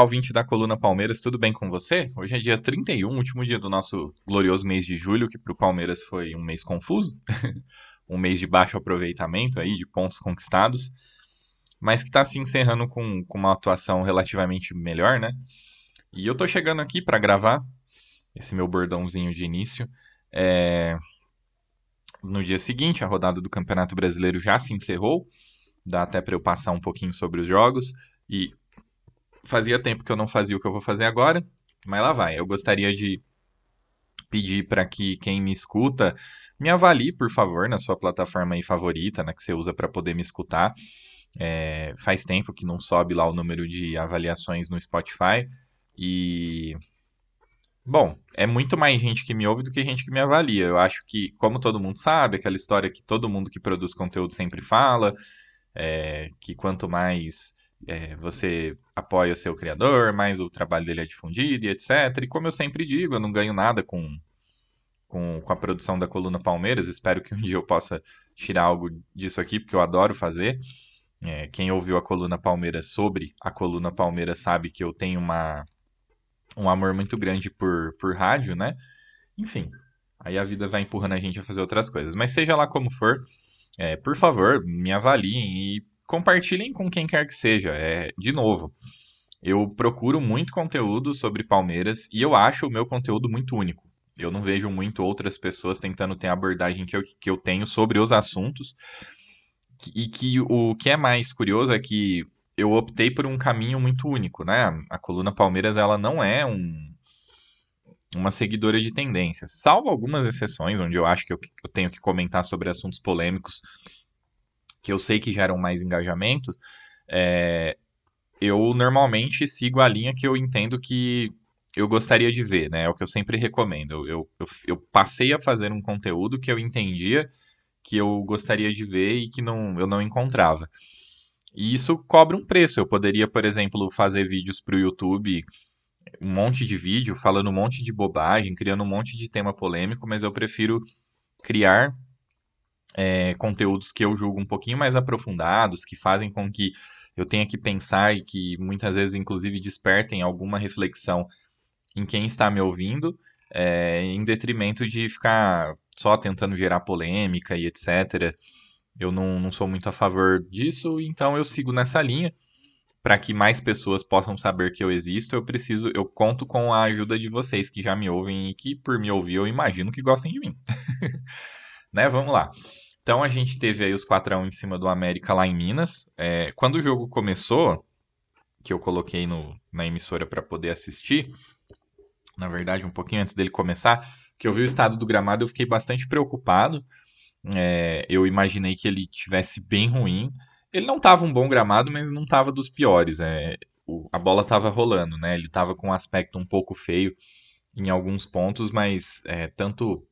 Olá, ouvinte da Coluna Palmeiras, tudo bem com você? Hoje é dia 31, último dia do nosso glorioso mês de julho, que para o Palmeiras foi um mês confuso, um mês de baixo aproveitamento aí, de pontos conquistados, mas que está se encerrando com, com uma atuação relativamente melhor, né? E eu tô chegando aqui para gravar esse meu bordãozinho de início. É, No dia seguinte, a rodada do Campeonato Brasileiro já se encerrou, dá até para eu passar um pouquinho sobre os jogos. E fazia tempo que eu não fazia o que eu vou fazer agora, mas lá vai. Eu gostaria de pedir para que quem me escuta me avalie, por favor, na sua plataforma aí favorita, né, que você usa para poder me escutar. É, faz tempo que não sobe lá o número de avaliações no Spotify e bom, é muito mais gente que me ouve do que gente que me avalia. Eu acho que, como todo mundo sabe, aquela história que todo mundo que produz conteúdo sempre fala, é, que quanto mais é, você apoia seu criador, mais o trabalho dele é difundido e etc. E como eu sempre digo, eu não ganho nada com, com, com a produção da Coluna Palmeiras. Espero que um dia eu possa tirar algo disso aqui, porque eu adoro fazer. É, quem ouviu a Coluna Palmeiras sobre a Coluna Palmeiras sabe que eu tenho uma, um amor muito grande por, por rádio, né? Enfim, aí a vida vai empurrando a gente a fazer outras coisas. Mas seja lá como for, é, por favor, me avaliem e compartilhem com quem quer que seja. É, de novo, eu procuro muito conteúdo sobre Palmeiras e eu acho o meu conteúdo muito único. Eu não vejo muito outras pessoas tentando ter a abordagem que eu, que eu tenho sobre os assuntos. E que o que é mais curioso é que eu optei por um caminho muito único, né? A coluna Palmeiras ela não é um, uma seguidora de tendências, salvo algumas exceções onde eu acho que eu, eu tenho que comentar sobre assuntos polêmicos que eu sei que geram mais engajamento, é, eu normalmente sigo a linha que eu entendo que eu gostaria de ver, né? É o que eu sempre recomendo. Eu, eu, eu passei a fazer um conteúdo que eu entendia que eu gostaria de ver e que não, eu não encontrava. E isso cobra um preço. Eu poderia, por exemplo, fazer vídeos para o YouTube, um monte de vídeo, falando um monte de bobagem, criando um monte de tema polêmico, mas eu prefiro criar é, conteúdos que eu julgo um pouquinho mais aprofundados, que fazem com que eu tenha que pensar e que muitas vezes, inclusive, despertem alguma reflexão em quem está me ouvindo, é, em detrimento de ficar só tentando gerar polêmica e etc. Eu não, não sou muito a favor disso, então eu sigo nessa linha. Para que mais pessoas possam saber que eu existo, eu preciso, eu conto com a ajuda de vocês que já me ouvem e que, por me ouvir, eu imagino que gostem de mim. né? Vamos lá. Então a gente teve aí os 4x1 em cima do América lá em Minas. É, quando o jogo começou, que eu coloquei no, na emissora para poder assistir, na verdade, um pouquinho antes dele começar, que eu vi o estado do gramado, eu fiquei bastante preocupado. É, eu imaginei que ele tivesse bem ruim. Ele não estava um bom gramado, mas não estava dos piores. É, o, a bola estava rolando, né? Ele estava com um aspecto um pouco feio em alguns pontos, mas é, tanto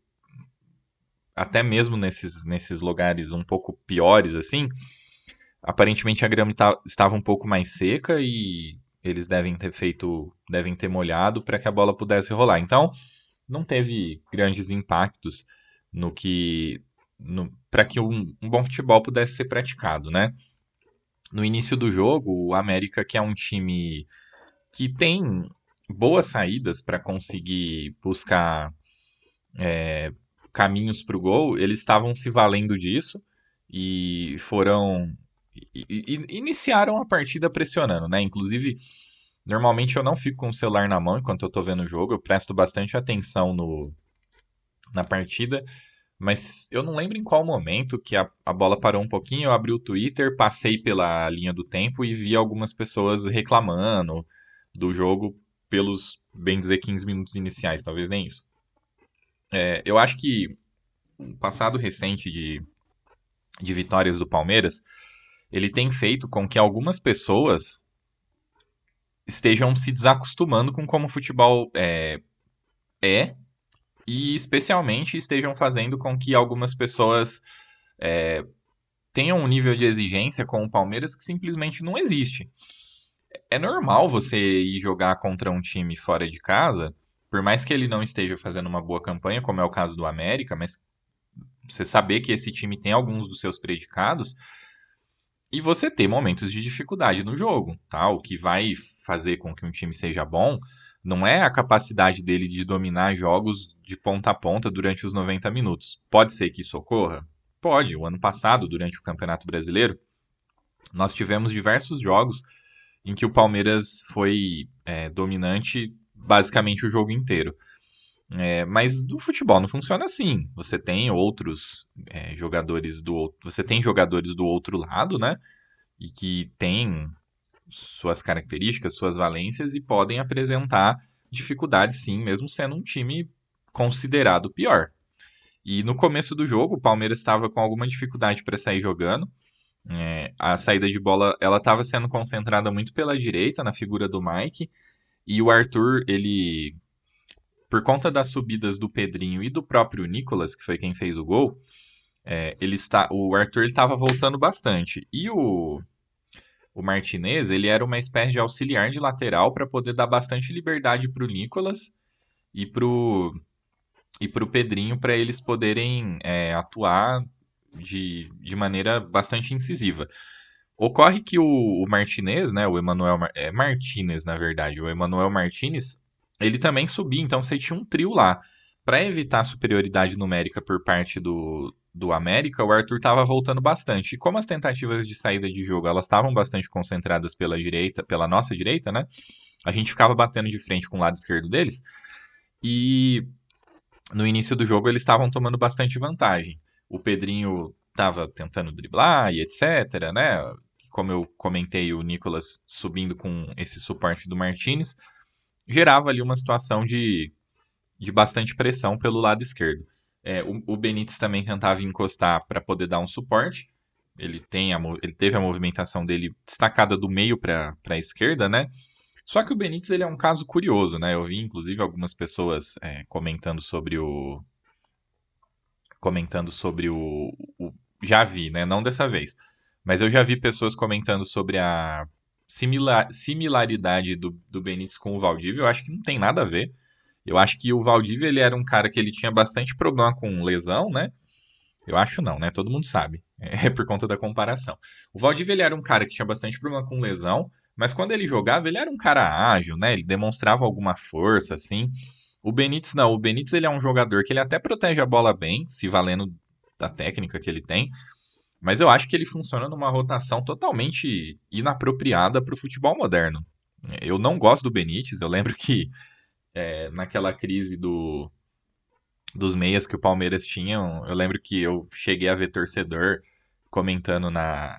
até mesmo nesses, nesses lugares um pouco piores assim, aparentemente a grama tá, estava um pouco mais seca e eles devem ter feito, devem ter molhado para que a bola pudesse rolar. Então, não teve grandes impactos no que para que um, um, bom futebol pudesse ser praticado, né? No início do jogo, o América, que é um time que tem boas saídas para conseguir buscar é, caminhos para o gol, eles estavam se valendo disso e foram e, e, iniciaram a partida pressionando, né? Inclusive, normalmente eu não fico com o celular na mão enquanto eu estou vendo o jogo, eu presto bastante atenção no, na partida, mas eu não lembro em qual momento que a, a bola parou um pouquinho, eu abri o Twitter, passei pela linha do tempo e vi algumas pessoas reclamando do jogo pelos, bem dizer, 15 minutos iniciais, talvez nem isso. É, eu acho que o passado recente de, de vitórias do Palmeiras, ele tem feito com que algumas pessoas estejam se desacostumando com como o futebol é, é e especialmente estejam fazendo com que algumas pessoas é, tenham um nível de exigência com o Palmeiras que simplesmente não existe. É normal você ir jogar contra um time fora de casa, por mais que ele não esteja fazendo uma boa campanha, como é o caso do América, mas você saber que esse time tem alguns dos seus predicados e você ter momentos de dificuldade no jogo, tá? O que vai fazer com que um time seja bom não é a capacidade dele de dominar jogos de ponta a ponta durante os 90 minutos. Pode ser que isso ocorra? Pode. O ano passado, durante o Campeonato Brasileiro, nós tivemos diversos jogos em que o Palmeiras foi é, dominante basicamente o jogo inteiro. É, mas do futebol não funciona assim. Você tem outros é, jogadores do você tem jogadores do outro lado, né? E que têm suas características, suas valências e podem apresentar dificuldades sim, mesmo sendo um time considerado pior. E no começo do jogo, o Palmeiras estava com alguma dificuldade para sair jogando. É, a saída de bola ela estava sendo concentrada muito pela direita, na figura do Mike. E o Arthur, ele, por conta das subidas do Pedrinho e do próprio Nicolas, que foi quem fez o gol, é, ele está, o Arthur estava voltando bastante. E o, o Martinez, ele era uma espécie de auxiliar de lateral para poder dar bastante liberdade para o Nicolas e para o e pro Pedrinho para eles poderem é, atuar de, de maneira bastante incisiva. Ocorre que o, o Martinez, né, o Emanuel é, Martinez, na verdade, o Emanuel Martinez, ele também subia, então você tinha um trio lá. Para evitar superioridade numérica por parte do, do América, o Arthur estava voltando bastante. E como as tentativas de saída de jogo elas estavam bastante concentradas pela direita, pela nossa direita, né? A gente ficava batendo de frente com o lado esquerdo deles. E no início do jogo eles estavam tomando bastante vantagem. O Pedrinho estava tentando driblar e etc, né? Como eu comentei, o Nicolas subindo com esse suporte do Martinez gerava ali uma situação de, de bastante pressão pelo lado esquerdo. É, o, o Benítez também tentava encostar para poder dar um suporte. Ele, tem a, ele teve a movimentação dele destacada do meio para a esquerda, né? Só que o Benítez ele é um caso curioso, né? Eu vi inclusive algumas pessoas é, comentando sobre o comentando sobre o, o, já vi, né? Não dessa vez, mas eu já vi pessoas comentando sobre a similar, similaridade do, do Benítez com o Valdívia. Eu acho que não tem nada a ver. Eu acho que o Valdívia ele era um cara que ele tinha bastante problema com lesão, né? Eu acho não, né? Todo mundo sabe. É por conta da comparação. O Valdívia ele era um cara que tinha bastante problema com lesão, mas quando ele jogava, ele era um cara ágil, né? Ele demonstrava alguma força, assim. O Benítez não. O Benítez ele é um jogador que ele até protege a bola bem, se valendo da técnica que ele tem. Mas eu acho que ele funciona numa rotação totalmente inapropriada para o futebol moderno. Eu não gosto do Benítez. Eu lembro que é, naquela crise do, dos meias que o Palmeiras tinha. Eu lembro que eu cheguei a ver torcedor comentando na,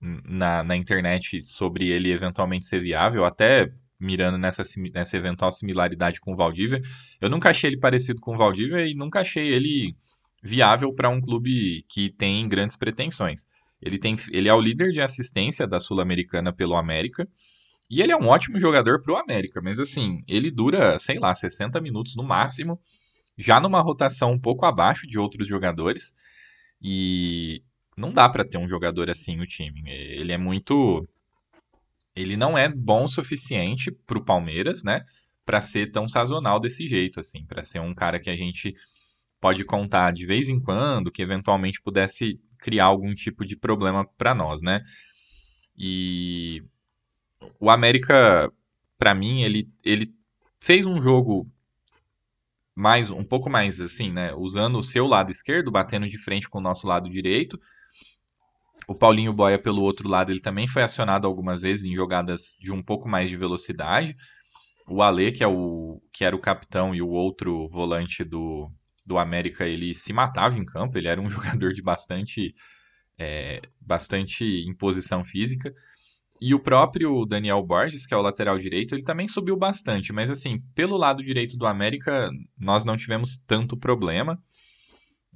na, na internet sobre ele eventualmente ser viável, até mirando nessa, nessa eventual similaridade com o Valdívia. Eu nunca achei ele parecido com o Valdívia e nunca achei ele viável para um clube que tem grandes pretensões. Ele, tem, ele é o líder de assistência da Sul-Americana pelo América. E ele é um ótimo jogador pro América, mas assim, ele dura, sei lá, 60 minutos no máximo, já numa rotação um pouco abaixo de outros jogadores. E não dá para ter um jogador assim no time. Ele é muito ele não é bom o suficiente pro Palmeiras, né, para ser tão sazonal desse jeito assim, para ser um cara que a gente pode contar de vez em quando, que eventualmente pudesse criar algum tipo de problema para nós, né? E o América, para mim, ele, ele fez um jogo mais um pouco mais assim, né? Usando o seu lado esquerdo, batendo de frente com o nosso lado direito. O Paulinho Boia pelo outro lado, ele também foi acionado algumas vezes em jogadas de um pouco mais de velocidade. O Ale, que é o que era o capitão e o outro volante do do América ele se matava em campo, ele era um jogador de bastante, é, bastante imposição física. E o próprio Daniel Borges, que é o lateral direito, ele também subiu bastante, mas assim, pelo lado direito do América, nós não tivemos tanto problema.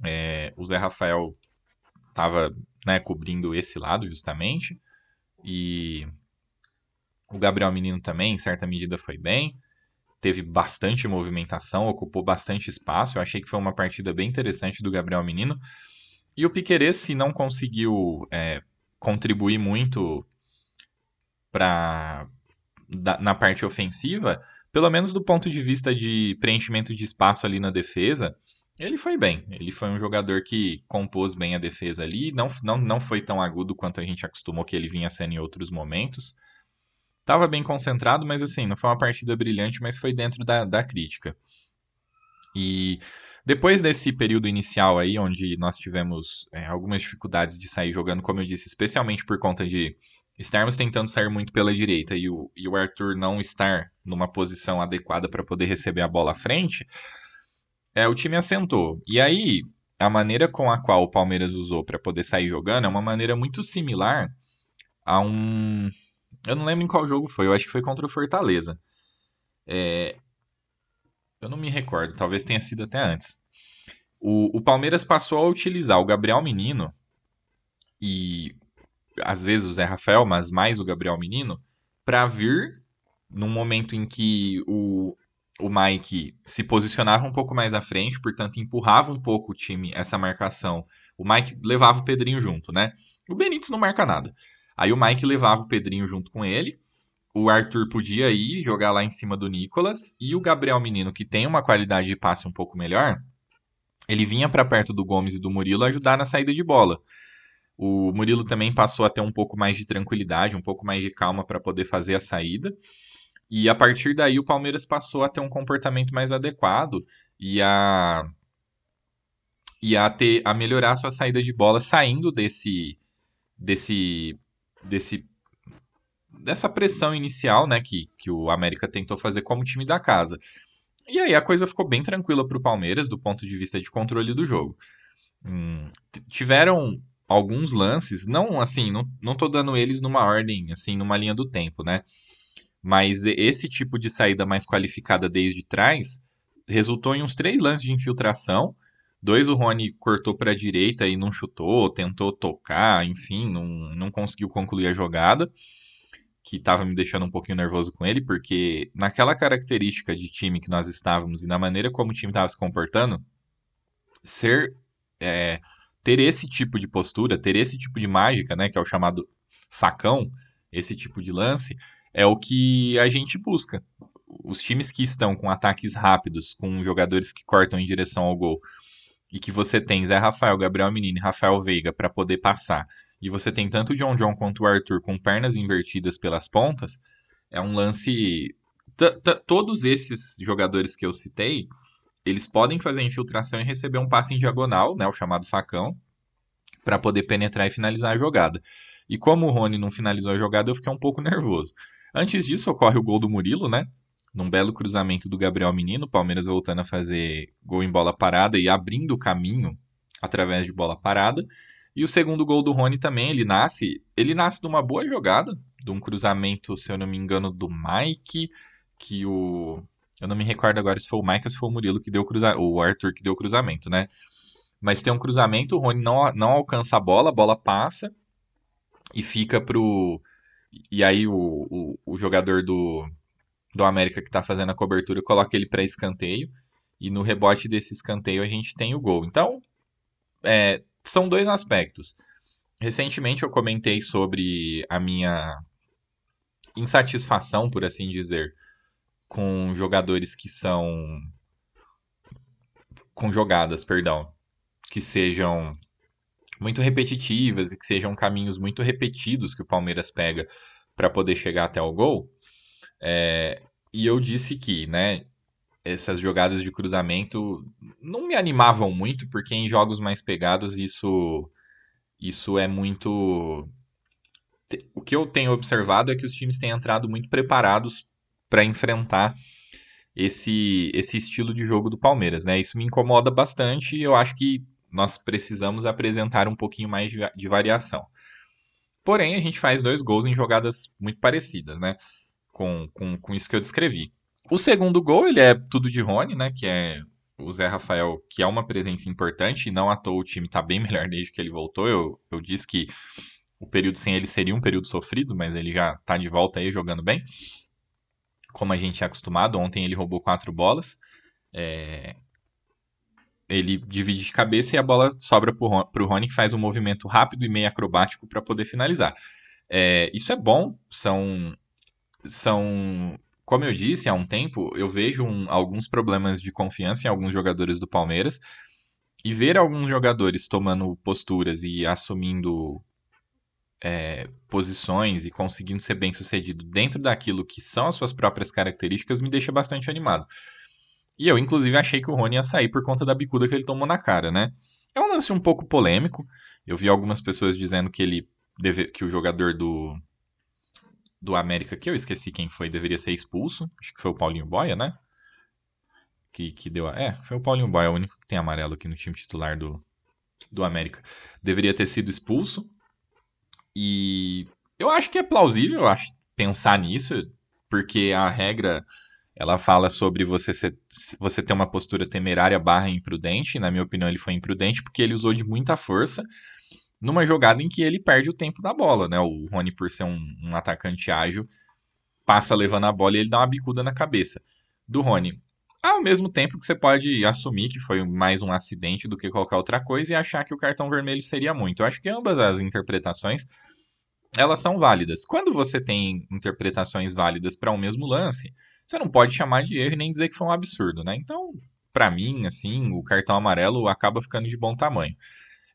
É, o Zé Rafael estava né, cobrindo esse lado justamente. E o Gabriel Menino também, em certa medida, foi bem. Teve bastante movimentação, ocupou bastante espaço. Eu achei que foi uma partida bem interessante do Gabriel Menino. E o Piquerez, se não conseguiu é, contribuir muito para na parte ofensiva, pelo menos do ponto de vista de preenchimento de espaço ali na defesa, ele foi bem. Ele foi um jogador que compôs bem a defesa ali. Não, não, não foi tão agudo quanto a gente acostumou que ele vinha sendo em outros momentos. Tava bem concentrado, mas assim, não foi uma partida brilhante, mas foi dentro da, da crítica. E depois desse período inicial aí, onde nós tivemos é, algumas dificuldades de sair jogando, como eu disse, especialmente por conta de estarmos tentando sair muito pela direita e o, e o Arthur não estar numa posição adequada para poder receber a bola à frente, é, o time assentou. E aí, a maneira com a qual o Palmeiras usou para poder sair jogando é uma maneira muito similar a um. Eu não lembro em qual jogo foi, eu acho que foi contra o Fortaleza. É... Eu não me recordo, talvez tenha sido até antes. O, o Palmeiras passou a utilizar o Gabriel Menino e às vezes o Zé Rafael, mas mais o Gabriel Menino, para vir num momento em que o, o Mike se posicionava um pouco mais à frente, portanto empurrava um pouco o time, essa marcação. O Mike levava o Pedrinho junto, né? O Benítez não marca nada. Aí o Mike levava o Pedrinho junto com ele. O Arthur podia ir jogar lá em cima do Nicolas. E o Gabriel Menino, que tem uma qualidade de passe um pouco melhor, ele vinha para perto do Gomes e do Murilo ajudar na saída de bola. O Murilo também passou a ter um pouco mais de tranquilidade, um pouco mais de calma para poder fazer a saída. E a partir daí o Palmeiras passou a ter um comportamento mais adequado e a e a ter a melhorar a sua saída de bola saindo desse desse desse dessa pressão inicial, né, que, que o América tentou fazer como time da casa. E aí a coisa ficou bem tranquila para o Palmeiras do ponto de vista de controle do jogo. Hum, tiveram alguns lances, não assim, não, não tô dando eles numa ordem, assim, numa linha do tempo, né? Mas esse tipo de saída mais qualificada desde trás resultou em uns três lances de infiltração. Dois o Rony cortou para a direita e não chutou, tentou tocar, enfim, não, não conseguiu concluir a jogada, que estava me deixando um pouquinho nervoso com ele, porque naquela característica de time que nós estávamos e na maneira como o time estava se comportando, ser é, ter esse tipo de postura, ter esse tipo de mágica, né, que é o chamado facão, esse tipo de lance, é o que a gente busca. Os times que estão com ataques rápidos, com jogadores que cortam em direção ao gol, e que você tem Zé Rafael, Gabriel Menino e Rafael Veiga para poder passar, e você tem tanto o John John quanto o Arthur com pernas invertidas pelas pontas, é um lance. Todos esses jogadores que eu citei, eles podem fazer infiltração e receber um passe em diagonal, né, o chamado facão, para poder penetrar e finalizar a jogada. E como o Rony não finalizou a jogada, eu fiquei um pouco nervoso. Antes disso, ocorre o gol do Murilo, né? Num belo cruzamento do Gabriel Menino, Palmeiras voltando a fazer gol em bola parada e abrindo o caminho através de bola parada. E o segundo gol do Rony também, ele nasce, ele nasce de uma boa jogada, de um cruzamento, se eu não me engano, do Mike, que o eu não me recordo agora se foi o Mike ou se foi o Murilo que deu o cruzamento, o Arthur que deu o cruzamento, né? Mas tem um cruzamento, o Rony não, não alcança a bola, a bola passa e fica pro. E aí o, o, o jogador do, do América que tá fazendo a cobertura coloca ele para escanteio. E no rebote desse escanteio a gente tem o gol. Então, é, são dois aspectos. Recentemente eu comentei sobre a minha insatisfação, por assim dizer, com jogadores que são. com jogadas, perdão, que sejam muito repetitivas e que sejam caminhos muito repetidos que o Palmeiras pega para poder chegar até o gol. É, e eu disse que, né, essas jogadas de cruzamento não me animavam muito, porque em jogos mais pegados isso isso é muito o que eu tenho observado é que os times têm entrado muito preparados para enfrentar esse, esse estilo de jogo do Palmeiras, né? Isso me incomoda bastante e eu acho que nós precisamos apresentar um pouquinho mais de, de variação. Porém, a gente faz dois gols em jogadas muito parecidas, né? Com, com, com isso que eu descrevi. O segundo gol, ele é tudo de Rony, né? Que é o Zé Rafael, que é uma presença importante, e não à toa o time está bem melhor desde que ele voltou. Eu, eu disse que o período sem ele seria um período sofrido, mas ele já está de volta aí jogando bem. Como a gente é acostumado, ontem ele roubou quatro bolas. É... Ele divide de cabeça e a bola sobra para o Rony, que faz um movimento rápido e meio acrobático para poder finalizar. É... Isso é bom, são, são como eu disse há um tempo, eu vejo um, alguns problemas de confiança em alguns jogadores do Palmeiras. E ver alguns jogadores tomando posturas e assumindo é, posições e conseguindo ser bem sucedido dentro daquilo que são as suas próprias características me deixa bastante animado. E eu, inclusive, achei que o Rony ia sair por conta da bicuda que ele tomou na cara, né? É um lance um pouco polêmico. Eu vi algumas pessoas dizendo que ele deve, que o jogador do, do América, que eu esqueci quem foi, deveria ser expulso. Acho que foi o Paulinho Boia, né? Que, que deu. É, foi o Paulinho Boia, o único que tem amarelo aqui no time titular do, do América. Deveria ter sido expulso. E eu acho que é plausível acho, pensar nisso, porque a regra ela fala sobre você, ser, você ter uma postura temerária barra imprudente. Na minha opinião, ele foi imprudente porque ele usou de muita força numa jogada em que ele perde o tempo da bola, né? O Rony, por ser um, um atacante ágil, passa levando a bola e ele dá uma bicuda na cabeça do Rony. Ao mesmo tempo que você pode assumir que foi mais um acidente do que qualquer outra coisa e achar que o cartão vermelho seria muito. Eu acho que ambas as interpretações elas são válidas. Quando você tem interpretações válidas para um mesmo lance, você não pode chamar de erro nem dizer que foi um absurdo, né? Então, para mim, assim, o cartão amarelo acaba ficando de bom tamanho.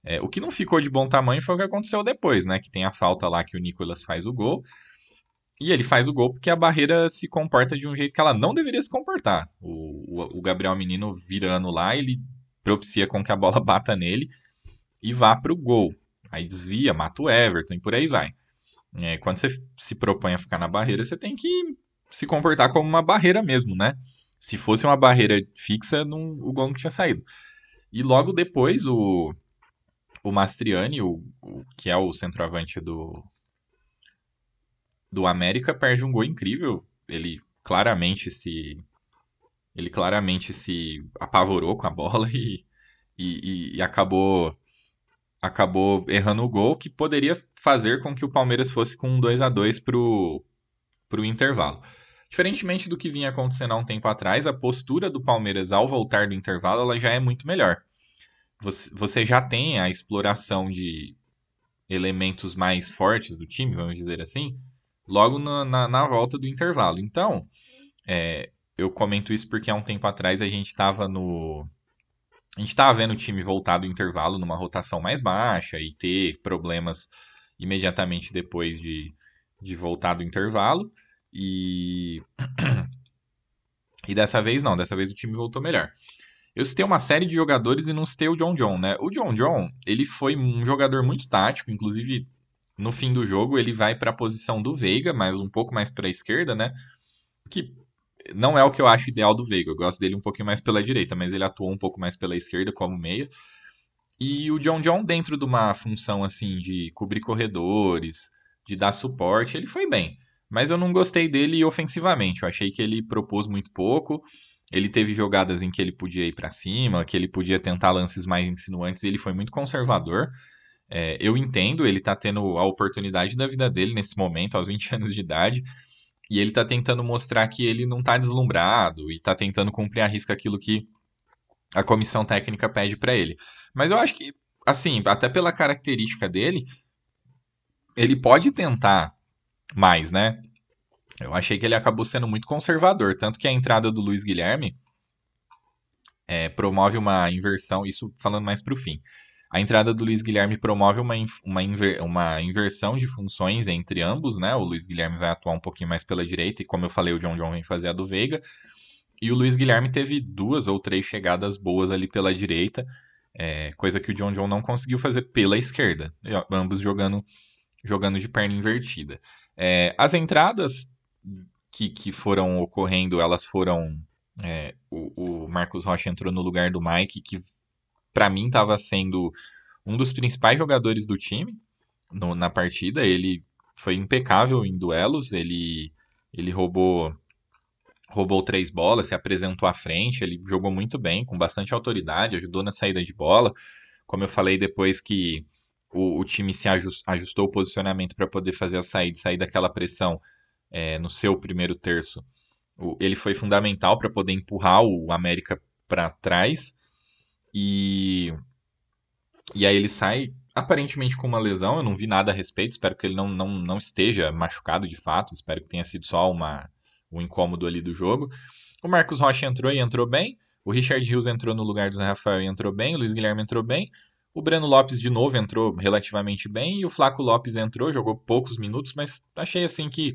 É, o que não ficou de bom tamanho foi o que aconteceu depois, né? Que tem a falta lá que o Nicolas faz o gol. E ele faz o gol porque a barreira se comporta de um jeito que ela não deveria se comportar. O, o, o Gabriel Menino virando lá, ele propicia com que a bola bata nele e vá para o gol. Aí desvia, mata o Everton e por aí vai. É, quando você se propõe a ficar na barreira, você tem que se comportar como uma barreira mesmo, né? Se fosse uma barreira fixa, não, o gol não tinha saído. E logo depois, o, o Mastriani, o, o, que é o centroavante do, do América, perde um gol incrível. Ele claramente se ele claramente se apavorou com a bola e, e, e acabou acabou errando o gol que poderia fazer com que o Palmeiras fosse com um 2 a 2 para o intervalo. Diferentemente do que vinha acontecendo há um tempo atrás, a postura do Palmeiras ao voltar do intervalo ela já é muito melhor você já tem a exploração de elementos mais fortes do time, vamos dizer assim, logo na, na, na volta do intervalo. Então, é, eu comento isso porque há um tempo atrás a gente estava no. A gente estava vendo o time voltar do intervalo numa rotação mais baixa e ter problemas imediatamente depois de, de voltar do intervalo. E. E dessa vez não, dessa vez o time voltou melhor. Eu citei uma série de jogadores e não citei o John John, né? O John John, ele foi um jogador muito tático, inclusive no fim do jogo ele vai para a posição do Veiga, mas um pouco mais para a esquerda, né? Que não é o que eu acho ideal do Veiga. Eu gosto dele um pouquinho mais pela direita, mas ele atuou um pouco mais pela esquerda como meia. E o John John dentro de uma função assim de cobrir corredores, de dar suporte, ele foi bem. Mas eu não gostei dele ofensivamente. Eu achei que ele propôs muito pouco. Ele teve jogadas em que ele podia ir para cima, que ele podia tentar lances mais insinuantes, ele foi muito conservador. É, eu entendo, ele está tendo a oportunidade da vida dele nesse momento, aos 20 anos de idade, e ele está tentando mostrar que ele não está deslumbrado e está tentando cumprir a risca aquilo que a comissão técnica pede para ele. Mas eu acho que, assim, até pela característica dele, ele pode tentar mais, né? Eu achei que ele acabou sendo muito conservador, tanto que a entrada do Luiz Guilherme é, promove uma inversão, isso falando mais para o fim. A entrada do Luiz Guilherme promove uma, uma, inver, uma, inversão de funções entre ambos, né? O Luiz Guilherme vai atuar um pouquinho mais pela direita, e como eu falei, o John John vem fazer a do Veiga. E o Luiz Guilherme teve duas ou três chegadas boas ali pela direita, é, coisa que o John John não conseguiu fazer pela esquerda, ambos jogando, jogando de perna invertida. É, as entradas que, que foram ocorrendo, elas foram É, o, o Marcos Rocha entrou no lugar do Mike, que para mim estava sendo um dos principais jogadores do time no, na partida. Ele foi impecável em duelos, ele, ele roubou roubou três bolas, se apresentou à frente, ele jogou muito bem, com bastante autoridade, ajudou na saída de bola. Como eu falei depois que o, o time se ajustou o posicionamento para poder fazer a saída, sair daquela pressão é, no seu primeiro terço, o, ele foi fundamental para poder empurrar o América para trás. E, e aí ele sai aparentemente com uma lesão, eu não vi nada a respeito, espero que ele não, não, não esteja machucado de fato, espero que tenha sido só uma, um incômodo ali do jogo. O Marcos Rocha entrou e entrou bem, o Richard Hughes entrou no lugar do Zé Rafael e entrou bem, o Luiz Guilherme entrou bem, o Breno Lopes de novo entrou relativamente bem e o Flaco Lopes entrou, jogou poucos minutos, mas achei assim que,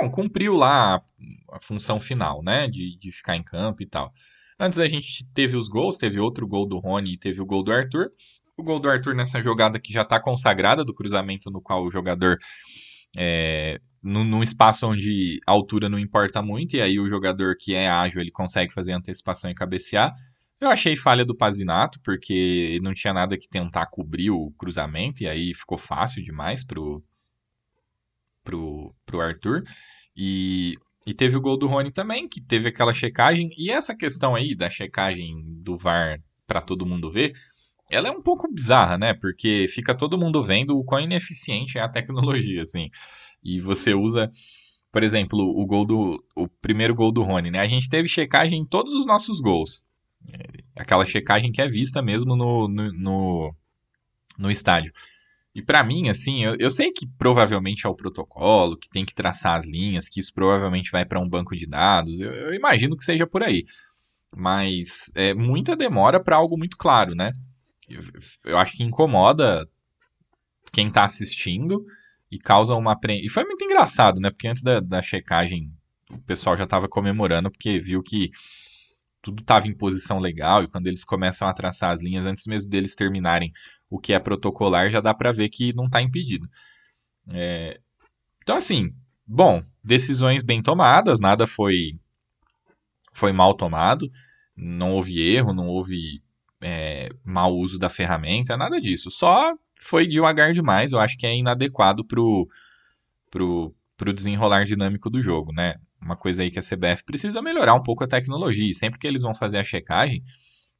bom, cumpriu lá a, função final, né, de, de ficar em campo e tal. Antes a gente teve os gols, teve outro gol do Rony e teve o gol do Arthur. O gol do Arthur nessa jogada que já está consagrada, do cruzamento no qual o jogador. É, num espaço onde a altura não importa muito, e aí o jogador que é ágil ele consegue fazer antecipação e cabecear. Eu achei falha do Pazinato, porque não tinha nada que tentar cobrir o cruzamento, e aí ficou fácil demais pro, pro, pro Arthur. E, e teve o gol do Rony também, que teve aquela checagem. E essa questão aí da checagem do VAR para todo mundo ver, ela é um pouco bizarra, né? Porque fica todo mundo vendo o quão ineficiente é a tecnologia, assim. E você usa, por exemplo, o gol do o primeiro gol do Rony, né? A gente teve checagem em todos os nossos gols. É, aquela checagem que é vista mesmo no, no, no, no estádio. E para mim, assim, eu, eu, sei que provavelmente é o protocolo, que tem que traçar as linhas, que isso provavelmente vai para um banco de dados. Eu, eu, imagino que seja por aí. Mas é muita demora para algo muito claro, né? Eu, eu acho que incomoda quem está assistindo e causa uma. E foi muito engraçado, né? Porque antes da, da checagem o pessoal já estava comemorando, porque viu que tudo estava em posição legal e quando eles começam a traçar as linhas, antes mesmo deles terminarem o que é protocolar, já dá para ver que não está impedido. É... Então, assim, bom, decisões bem tomadas, nada foi, foi mal tomado, não houve erro, não houve é, mau uso da ferramenta, nada disso. Só foi devagar demais, eu acho que é inadequado pro, pro, pro desenrolar dinâmico do jogo, né? Uma coisa aí que a CBF precisa melhorar um pouco a tecnologia. E sempre que eles vão fazer a checagem,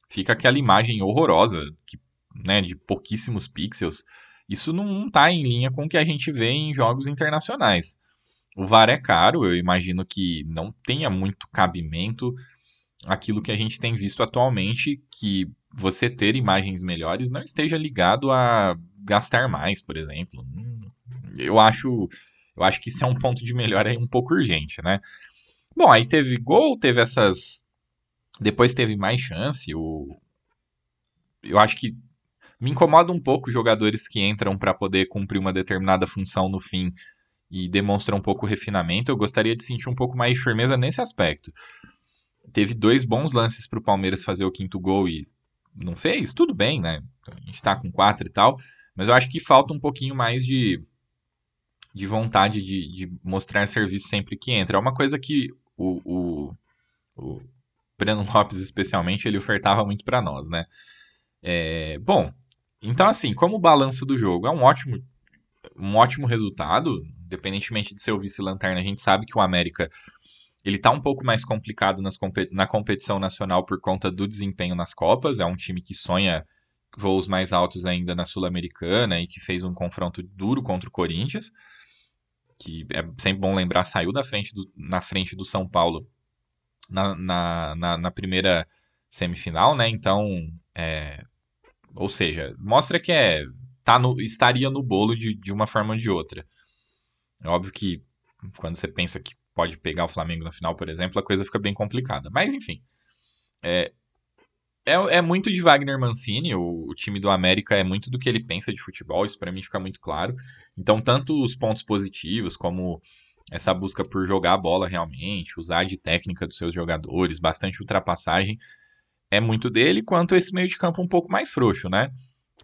fica aquela imagem horrorosa, que, né, de pouquíssimos pixels. Isso não está em linha com o que a gente vê em jogos internacionais. O VAR é caro, eu imagino que não tenha muito cabimento aquilo que a gente tem visto atualmente, que você ter imagens melhores não esteja ligado a gastar mais, por exemplo. Eu acho, eu acho que isso é um ponto de melhora um pouco urgente, né? Bom, aí teve gol, teve essas. Depois teve mais chance. O... Eu acho que me incomoda um pouco jogadores que entram para poder cumprir uma determinada função no fim e demonstram um pouco refinamento. Eu gostaria de sentir um pouco mais de firmeza nesse aspecto. Teve dois bons lances para o Palmeiras fazer o quinto gol e não fez, tudo bem, né? A gente está com quatro e tal, mas eu acho que falta um pouquinho mais de, de vontade de, de mostrar serviço sempre que entra. É uma coisa que o, o, o Breno Lopes, especialmente, ele ofertava muito para nós, né? É, bom, então assim, como balanço do jogo, é um ótimo, um ótimo resultado, independentemente de ser o vice-lanterna, a gente sabe que o América ele está um pouco mais complicado nas, na competição nacional por conta do desempenho nas Copas. É um time que sonha voos mais altos ainda na Sul-Americana e que fez um confronto duro contra o Corinthians. Que é sempre bom lembrar, saiu da frente do, na frente do São Paulo na, na, na, na primeira semifinal, né? Então, é, ou seja, mostra que é, tá no, estaria no bolo de, de uma forma ou de outra. É óbvio que quando você pensa que pode pegar o Flamengo na final, por exemplo, a coisa fica bem complicada. Mas, enfim. É, é, é muito de Wagner Mancini, o, o, time do América é muito do que ele pensa de futebol, isso para mim fica muito claro. Então, tanto os pontos positivos, como essa busca por jogar a bola realmente, usar de técnica dos seus jogadores, bastante ultrapassagem, é muito dele, quanto esse meio de campo um pouco mais frouxo, né?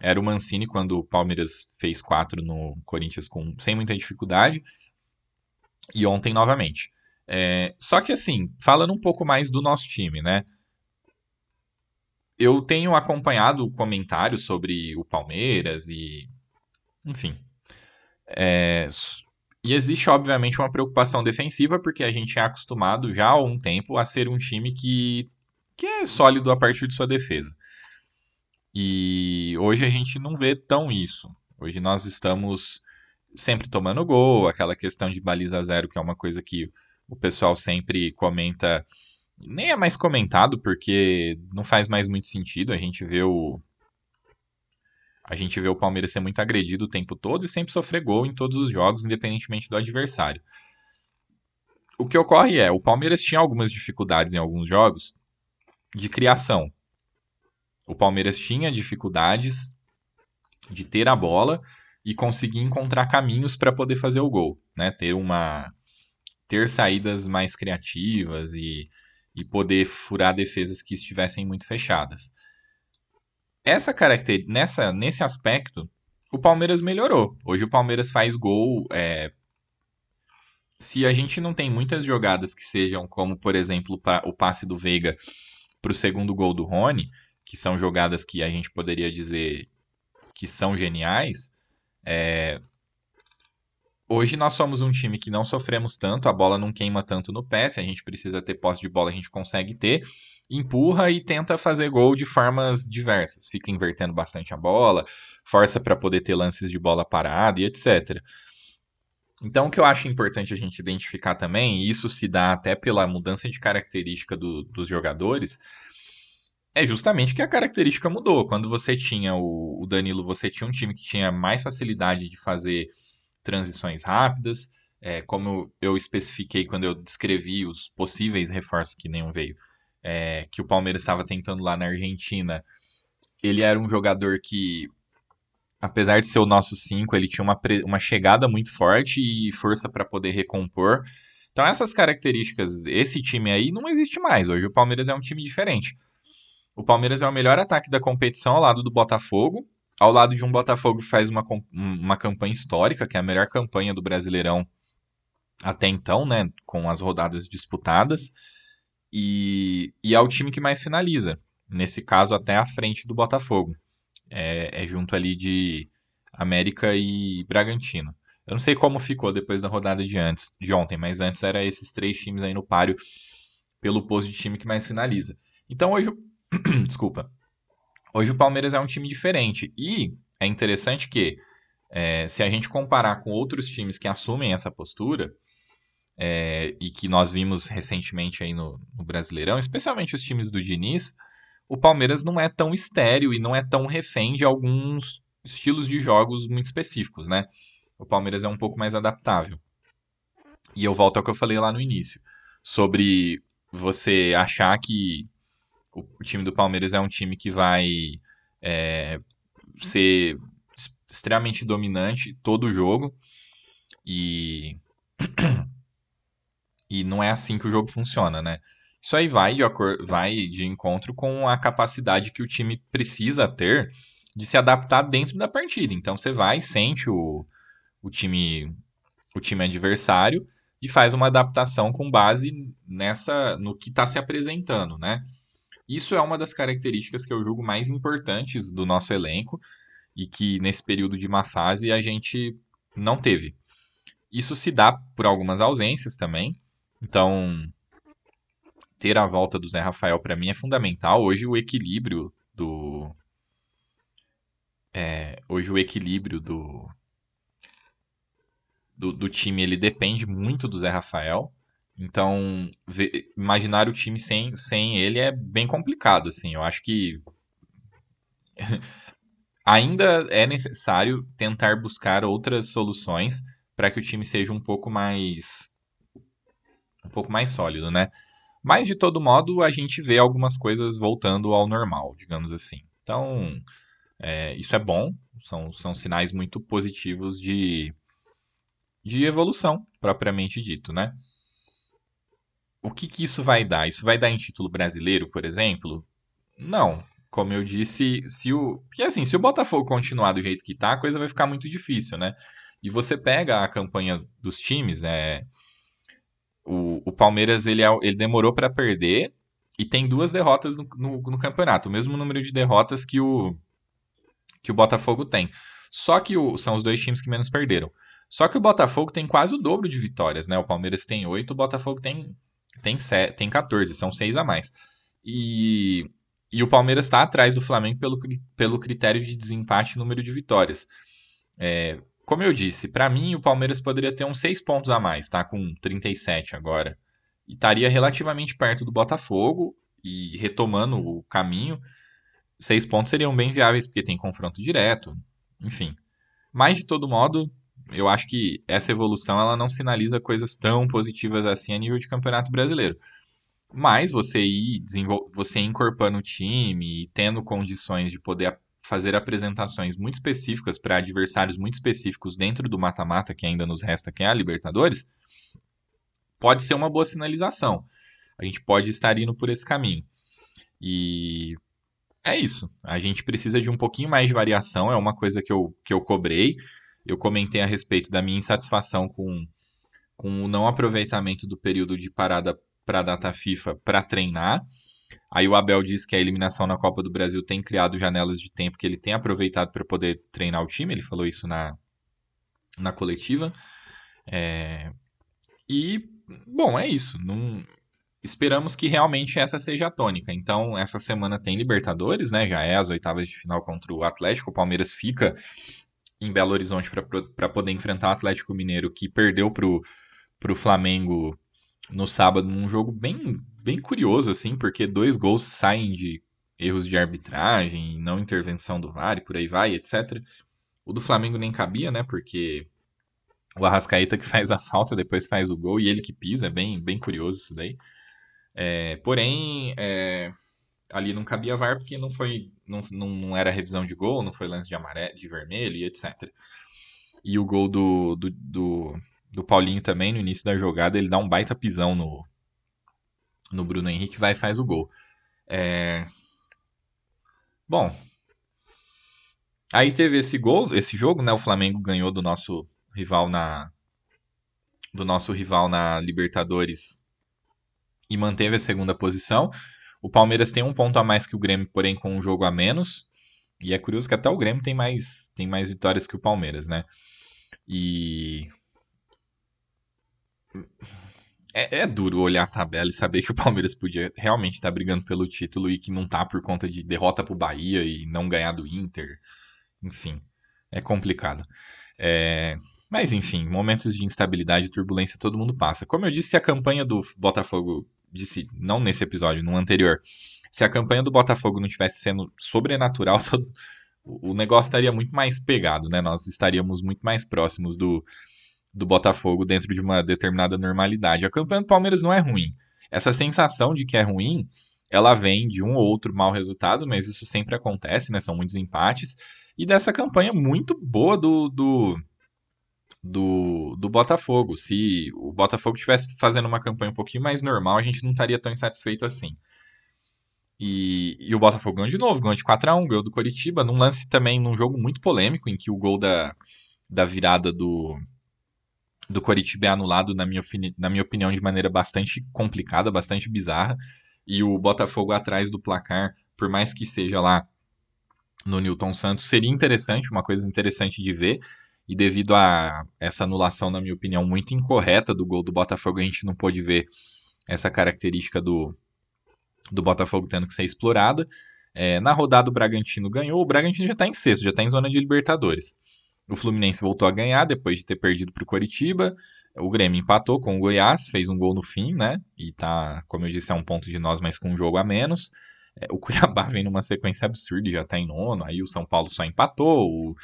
Era o Mancini quando o Palmeiras fez quatro no Corinthians com, sem muita dificuldade, e ontem novamente. É, só que assim, falando um pouco mais do nosso time, né? Eu tenho acompanhado comentários sobre o Palmeiras e. Enfim. É, e existe, obviamente, uma preocupação defensiva, porque a gente é acostumado já há um tempo a ser um time que, que é sólido a partir de sua defesa. E hoje a gente não vê tão isso. Hoje nós estamos sempre tomando gol, aquela questão de baliza zero, que é uma coisa que o pessoal sempre comenta. Nem é mais comentado, porque não faz mais muito sentido. A gente vê o. A gente vê o Palmeiras ser muito agredido o tempo todo e sempre sofrer gol em todos os jogos, independentemente do adversário. O que ocorre é, o Palmeiras tinha algumas dificuldades em alguns jogos de criação. O Palmeiras tinha dificuldades de ter a bola e conseguir encontrar caminhos para poder fazer o gol, né? Ter uma ter saídas mais criativas e, e poder furar defesas que estivessem muito fechadas. Essa característica, nessa nesse aspecto, o Palmeiras melhorou. Hoje o Palmeiras faz gol. É... Se a gente não tem muitas jogadas que sejam como, por exemplo, o passe do Veiga para o segundo gol do Rony, que são jogadas que a gente poderia dizer que são geniais, é... hoje nós somos um time que não sofremos tanto, a bola não queima tanto no pé, se a gente precisa ter posse de bola, a gente consegue ter, empurra e tenta fazer gol de formas diversas, fica invertendo bastante a bola, força para poder ter lances de bola parada e etc. Então, o que eu acho importante a gente identificar também, e isso se dá até pela mudança de característica do, dos jogadores, é justamente que a característica mudou. Quando você tinha o, o Danilo, você tinha um time que tinha mais facilidade de fazer transições rápidas. É, como eu especifiquei quando eu descrevi os possíveis reforços que nenhum veio, é, que o Palmeiras estava tentando lá na Argentina, ele era um jogador que, apesar de ser o nosso 5, ele tinha uma, uma chegada muito forte e força para poder recompor. Então, essas características, esse time aí não existe mais. Hoje o Palmeiras é um time diferente. O Palmeiras é o melhor ataque da competição ao lado do Botafogo. Ao lado de um Botafogo que faz uma, uma campanha histórica, que é a melhor campanha do Brasileirão até então, né? Com as rodadas disputadas. E, e é o time que mais finaliza. Nesse caso, até à frente do Botafogo. É, é junto ali de América e Bragantino. Eu não sei como ficou depois da rodada de antes, de ontem, mas antes era esses três times aí no páreo pelo posto de time que mais finaliza. Então hoje Desculpa. Hoje o Palmeiras é um time diferente. E é interessante que, é, se a gente comparar com outros times que assumem essa postura, é, e que nós vimos recentemente aí no, no, Brasileirão, especialmente os times do Diniz, o Palmeiras não é tão estéreo e não é tão refém de alguns estilos de jogos muito específicos, né? O Palmeiras é um pouco mais adaptável. E eu volto ao que eu falei lá no início, sobre você achar que o time do Palmeiras é um time que vai é, ser extremamente dominante todo o jogo e e não é assim que o jogo funciona, né? Isso aí vai de, vai de encontro com a capacidade que o time precisa ter de se adaptar dentro da partida. Então você vai, sente o, o time o time adversário e faz uma adaptação com base nessa no que está se apresentando, né? Isso é uma das características que eu julgo mais importantes do nosso elenco e que nesse período de má fase a gente não teve. Isso se dá por algumas ausências também. Então, ter a volta do Zé Rafael para mim é fundamental. Hoje o equilíbrio do é, hoje o equilíbrio do, do, do time ele depende muito do Zé Rafael. Então, ver, imaginar o time sem, sem ele é bem complicado, assim. Eu acho que ainda é necessário tentar buscar outras soluções para que o time seja um pouco mais um pouco mais sólido, né? Mas de todo modo a gente vê algumas coisas voltando ao normal, digamos assim. Então é, isso é bom, são, são sinais muito positivos de, de evolução propriamente dito, né? O que, que isso vai dar? Isso vai dar em título brasileiro, por exemplo? Não. Como eu disse, se o. Porque assim, se o Botafogo continuar do jeito que tá, a coisa vai ficar muito difícil, né? E você pega a campanha dos times, é. o, o Palmeiras ele, é ele demorou para perder e tem duas derrotas no, no, no, campeonato, o mesmo número de derrotas que o, que o Botafogo tem. Só que o, são os dois times que menos perderam. Só que o Botafogo tem quase o dobro de vitórias, né? O Palmeiras tem 8, o Botafogo tem, tem, 7, tem 14, são 6 a mais. E, e o Palmeiras está atrás do Flamengo pelo, pelo critério de desempate e número de vitórias. É, como eu disse, para mim o Palmeiras poderia ter uns 6 pontos a mais, tá? Com 37 agora. E estaria relativamente perto do Botafogo e retomando o caminho. 6 pontos seriam bem viáveis, porque tem confronto direto, enfim. Mas, de todo modo, eu acho que essa evolução ela não sinaliza coisas tão positivas assim a nível de campeonato brasileiro. Mas você ir, você ir incorporando o time e tendo condições de poder fazer apresentações muito específicas para adversários muito específicos dentro do mata-mata que ainda nos resta, que é a Libertadores, pode ser uma boa sinalização. A gente pode estar indo por esse caminho. E é isso. A gente precisa de um pouquinho mais de variação, é uma coisa que eu, que eu cobrei. Eu comentei a respeito da minha insatisfação com, com o não aproveitamento do período de parada para a data FIFA para treinar. Aí o Abel diz que a eliminação na Copa do Brasil tem criado janelas de tempo que ele tem aproveitado para poder treinar o time. Ele falou isso na, na coletiva. É... E, bom, é isso. Não... Esperamos que realmente essa seja a tônica. Então, essa semana tem Libertadores, né? Já é as oitavas de final contra o Atlético. O Palmeiras fica em Belo Horizonte para poder enfrentar o Atlético Mineiro, que perdeu para o Flamengo no sábado, num jogo bem bem curioso, assim, porque dois gols saem de erros de arbitragem, não intervenção do VAR e por aí vai, etc. O do Flamengo nem cabia, né? Porque o Arrascaeta que faz a falta, depois faz o gol e ele que pisa, é bem, bem curioso isso daí. É, porém, é, ali não cabia VAR porque não foi, não, não era revisão de gol, não foi lance de amarelo, de vermelho e etc. E o gol do, do, do, do Paulinho também, no início da jogada, ele dá um baita pisão no, no Bruno Henrique, vai e faz o gol. É... Bom, aí teve esse gol, esse jogo, né? O Flamengo ganhou do nosso rival na do nosso rival na Libertadores e manteve a segunda posição. O Palmeiras tem um ponto a mais que o Grêmio, porém com um jogo a menos. E é curioso que até o Grêmio tem mais, tem mais vitórias que o Palmeiras, né? E é, é, duro olhar a tabela e saber que o Palmeiras podia realmente estar tá brigando pelo título e que não tá por conta de derrota pro Bahia e não ganhar do Inter. Enfim, é complicado. É... Mas enfim, momentos de instabilidade e turbulência todo mundo passa. Como eu disse, se a campanha do Botafogo, disse não nesse episódio, no anterior, se a campanha do Botafogo não tivesse sendo sobrenatural, todo... o negócio estaria muito mais pegado, né? Nós estaríamos muito mais próximos do, do Botafogo dentro de uma determinada normalidade. A campanha do Palmeiras não é ruim. Essa sensação de que é ruim, ela vem de um ou outro mau resultado, mas isso sempre acontece, né? São muitos empates. E dessa campanha muito boa do, do, do, do Botafogo. Se o Botafogo tivesse fazendo uma campanha um pouquinho mais normal, a gente não estaria tão insatisfeito assim. E, e o Botafogo ganhou de novo, ganhou de 4x1, ganhou do Coritiba, num lance também, num jogo muito polêmico, em que o gol da, da virada do, do Coritiba é anulado, na minha, na minha opinião, de maneira bastante complicada, bastante bizarra. E o Botafogo atrás do placar, por mais que seja lá no Newton Santos, seria interessante, uma coisa interessante de ver. E devido a essa anulação, na minha opinião, muito incorreta do gol do Botafogo, a gente não pôde ver essa característica do, do Botafogo tendo que ser explorada. É, na rodada, o Bragantino ganhou. O Bragantino já está em sexto, já está em zona de Libertadores. O Fluminense voltou a ganhar depois de ter perdido para o Coritiba. O Grêmio empatou com o Goiás, fez um gol no fim, né? E tá, como eu disse, é um ponto de nós, mas com um jogo a menos. É, o Cuiabá vem numa sequência absurda já tá em nono. Aí o São Paulo só empatou. O,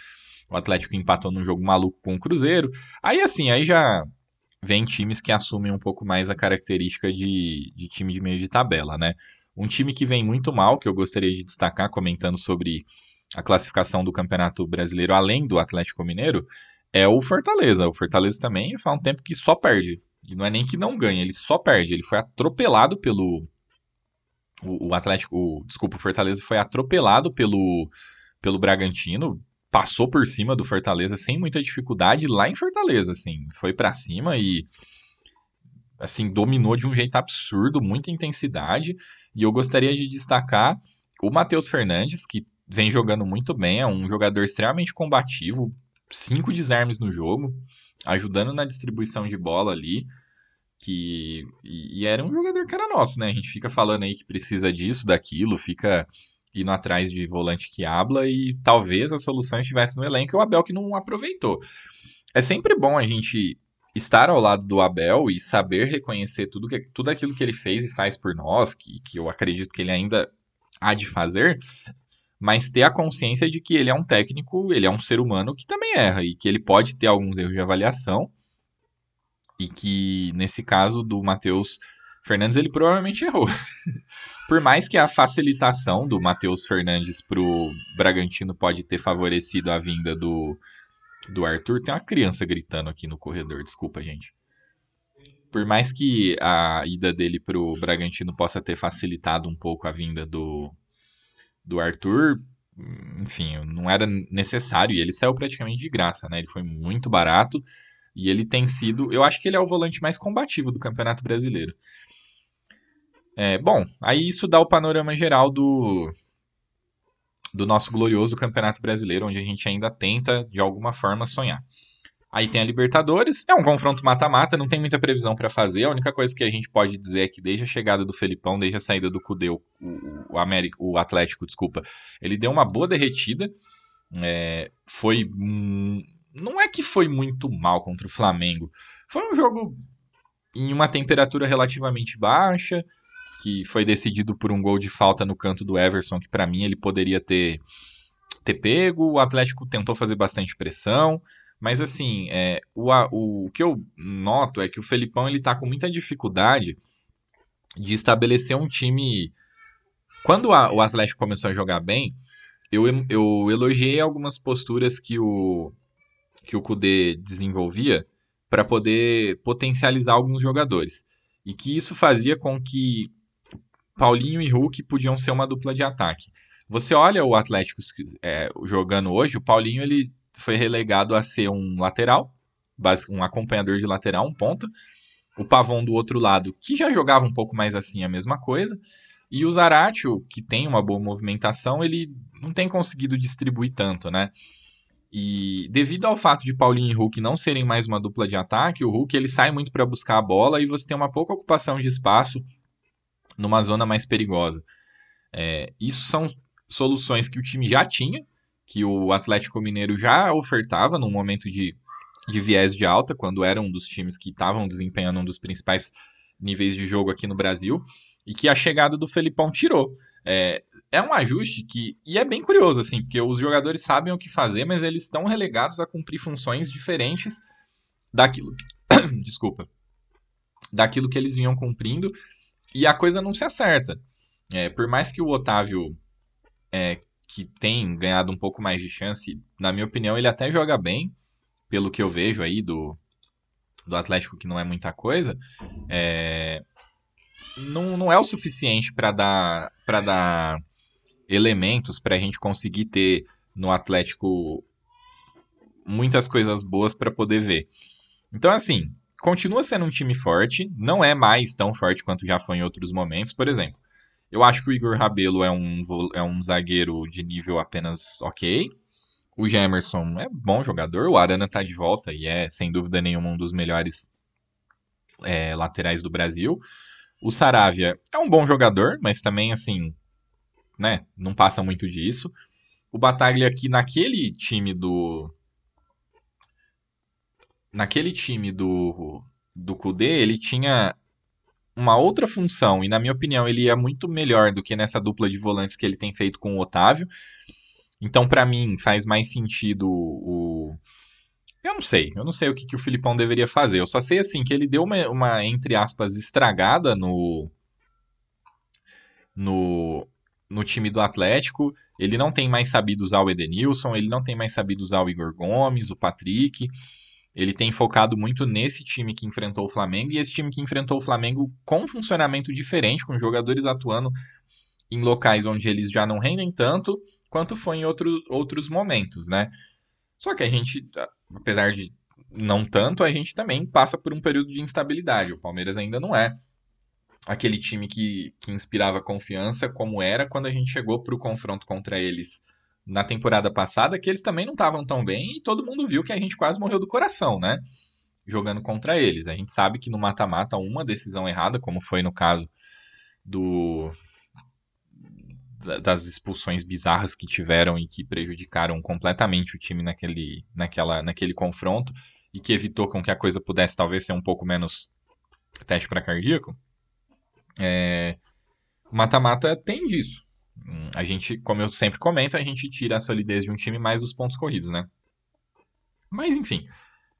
o Atlético empatou num jogo maluco com o Cruzeiro. Aí assim, aí já vem times que assumem um pouco mais a característica de, de time de meio de tabela, né? Um time que vem muito mal, que eu gostaria de destacar comentando sobre a classificação do Campeonato Brasileiro, além do Atlético Mineiro, é o Fortaleza. O Fortaleza também faz um tempo que só perde. E não é nem que não ganha, ele só perde. Ele foi atropelado pelo. O, o Atlético. O, desculpa, o Fortaleza foi atropelado pelo, pelo Bragantino. Passou por cima do Fortaleza sem muita dificuldade lá em Fortaleza, assim. Foi para cima e assim, dominou de um jeito absurdo, muita intensidade. E eu gostaria de destacar o Matheus Fernandes, que vem jogando muito bem, é um jogador extremamente combativo, cinco desarmes no jogo, ajudando na distribuição de bola ali. Que, e, e era um jogador que era nosso, né? A gente fica falando aí que precisa disso, daquilo, fica indo atrás de volante que habla e talvez a solução estivesse no elenco e o Abel que não aproveitou. É sempre bom a gente estar ao lado do Abel e saber reconhecer tudo, que, tudo aquilo que ele fez e faz por nós, que, que eu acredito que ele ainda há de fazer, mas ter a consciência de que ele é um técnico, ele é um ser humano que também erra e que ele pode ter alguns erros de avaliação e que nesse caso do Matheus Fernandes ele provavelmente errou. por mais que a facilitação do Matheus Fernandes para o Bragantino pode ter favorecido a vinda do do Arthur. Tem uma criança gritando aqui no corredor, desculpa, gente. Por mais que a ida dele pro Bragantino possa ter facilitado um pouco a vinda do, do Arthur, enfim, não era necessário e ele saiu praticamente de graça, né? Ele foi muito barato e ele tem sido, eu acho que ele é o volante mais combativo do Campeonato Brasileiro. É, bom, aí isso dá o panorama geral do, do nosso glorioso Campeonato Brasileiro, onde a gente ainda tenta, de alguma forma, sonhar. Aí tem a Libertadores, é um confronto mata-mata, não tem muita previsão para fazer. A única coisa que a gente pode dizer é que desde a chegada do Felipão, desde a saída do Cudê, o, o Atlético, desculpa, ele deu uma boa derretida. É, foi. Hum, não é que foi muito mal contra o Flamengo. Foi um jogo em uma temperatura relativamente baixa que foi decidido por um gol de falta no canto do Everson, que para mim ele poderia ter, ter pego. O Atlético tentou fazer bastante pressão, mas assim, é, o, o, o, que eu noto é que o Felipão ele tá com muita dificuldade de estabelecer um time. Quando a, o Atlético começou a jogar bem, eu, eu elogiei algumas posturas que o, que o Kudê desenvolvia para poder potencializar alguns jogadores. E que isso fazia com que Paulinho e Hulk podiam ser uma dupla de ataque. Você olha o Atlético é, jogando hoje, o Paulinho ele foi relegado a ser um lateral, um acompanhador de lateral, um ponta. O Pavon do outro lado, que já jogava um pouco mais assim, a mesma coisa. E o Zaratio, que tem uma boa movimentação, ele não tem conseguido distribuir tanto, né? E devido ao fato de Paulinho e Hulk não serem mais uma dupla de ataque, o Hulk ele sai muito para buscar a bola e você tem uma pouca ocupação de espaço numa zona mais perigosa. É, isso são soluções que o time já tinha, que o Atlético Mineiro já ofertava no momento de, de viés de alta, quando era um dos times que estavam desempenhando um dos principais níveis de jogo aqui no Brasil, e que a chegada do Felipão tirou. É, é um ajuste que. E é bem curioso, assim, porque os jogadores sabem o que fazer, mas eles estão relegados a cumprir funções diferentes daquilo. Desculpa. Daquilo que eles vinham cumprindo e a coisa não se acerta. É, por mais que o Otávio, é, que tem ganhado um pouco mais de chance, na minha opinião, ele até joga bem, pelo que eu vejo aí do, do Atlético, que não é muita coisa, é, não, não é o suficiente para dar, dar elementos para a gente conseguir ter no Atlético muitas coisas boas para poder ver. Então, assim, continua sendo um time forte, não é mais tão forte quanto já foi em outros momentos. Por exemplo, eu acho que o Igor Rabelo é um, é um zagueiro de nível apenas ok. O Gemerson é bom jogador, o Arana tá de volta e é, sem dúvida nenhuma, um dos melhores é, laterais do Brasil. O Saravia é um bom jogador, mas também, assim, né, não passa muito disso. O Bataglia aqui naquele time do, naquele time do, do Kudê, ele tinha uma outra função, e na minha opinião ele é muito melhor do que nessa dupla de volantes que ele tem feito com o Otávio. Então, para mim, faz mais sentido o. Eu não sei, eu não sei o que, que o Filipão deveria fazer. Eu só sei assim que ele deu uma, uma entre aspas, estragada no. No, no time do Atlético. Ele não tem mais sabido usar o Edenilson, ele não tem mais sabido usar o Igor Gomes, o Patrick. Ele tem focado muito nesse time que enfrentou o Flamengo e esse time que enfrentou o Flamengo com um funcionamento diferente, com jogadores atuando em locais onde eles já não rendem tanto quanto foi em outro, outros momentos, né? Só que a gente, apesar de não tanto, a gente também passa por um período de instabilidade. O Palmeiras ainda não é aquele time que, que inspirava confiança como era quando a gente chegou para o confronto contra eles na temporada passada, que eles também não estavam tão bem e todo mundo viu que a gente quase morreu do coração, né? Jogando contra eles. A gente sabe que no mata-mata uma decisão errada, como foi no caso do das expulsões bizarras que tiveram e que prejudicaram completamente o time naquele, naquela, naquele confronto e que evitou com que a coisa pudesse talvez ser um pouco menos teste para cardíaco. É, mata-mata tem disso. Hum, a gente, como eu sempre comento, a gente tira a solidez de um time mais dos pontos corridos, né? Mas enfim,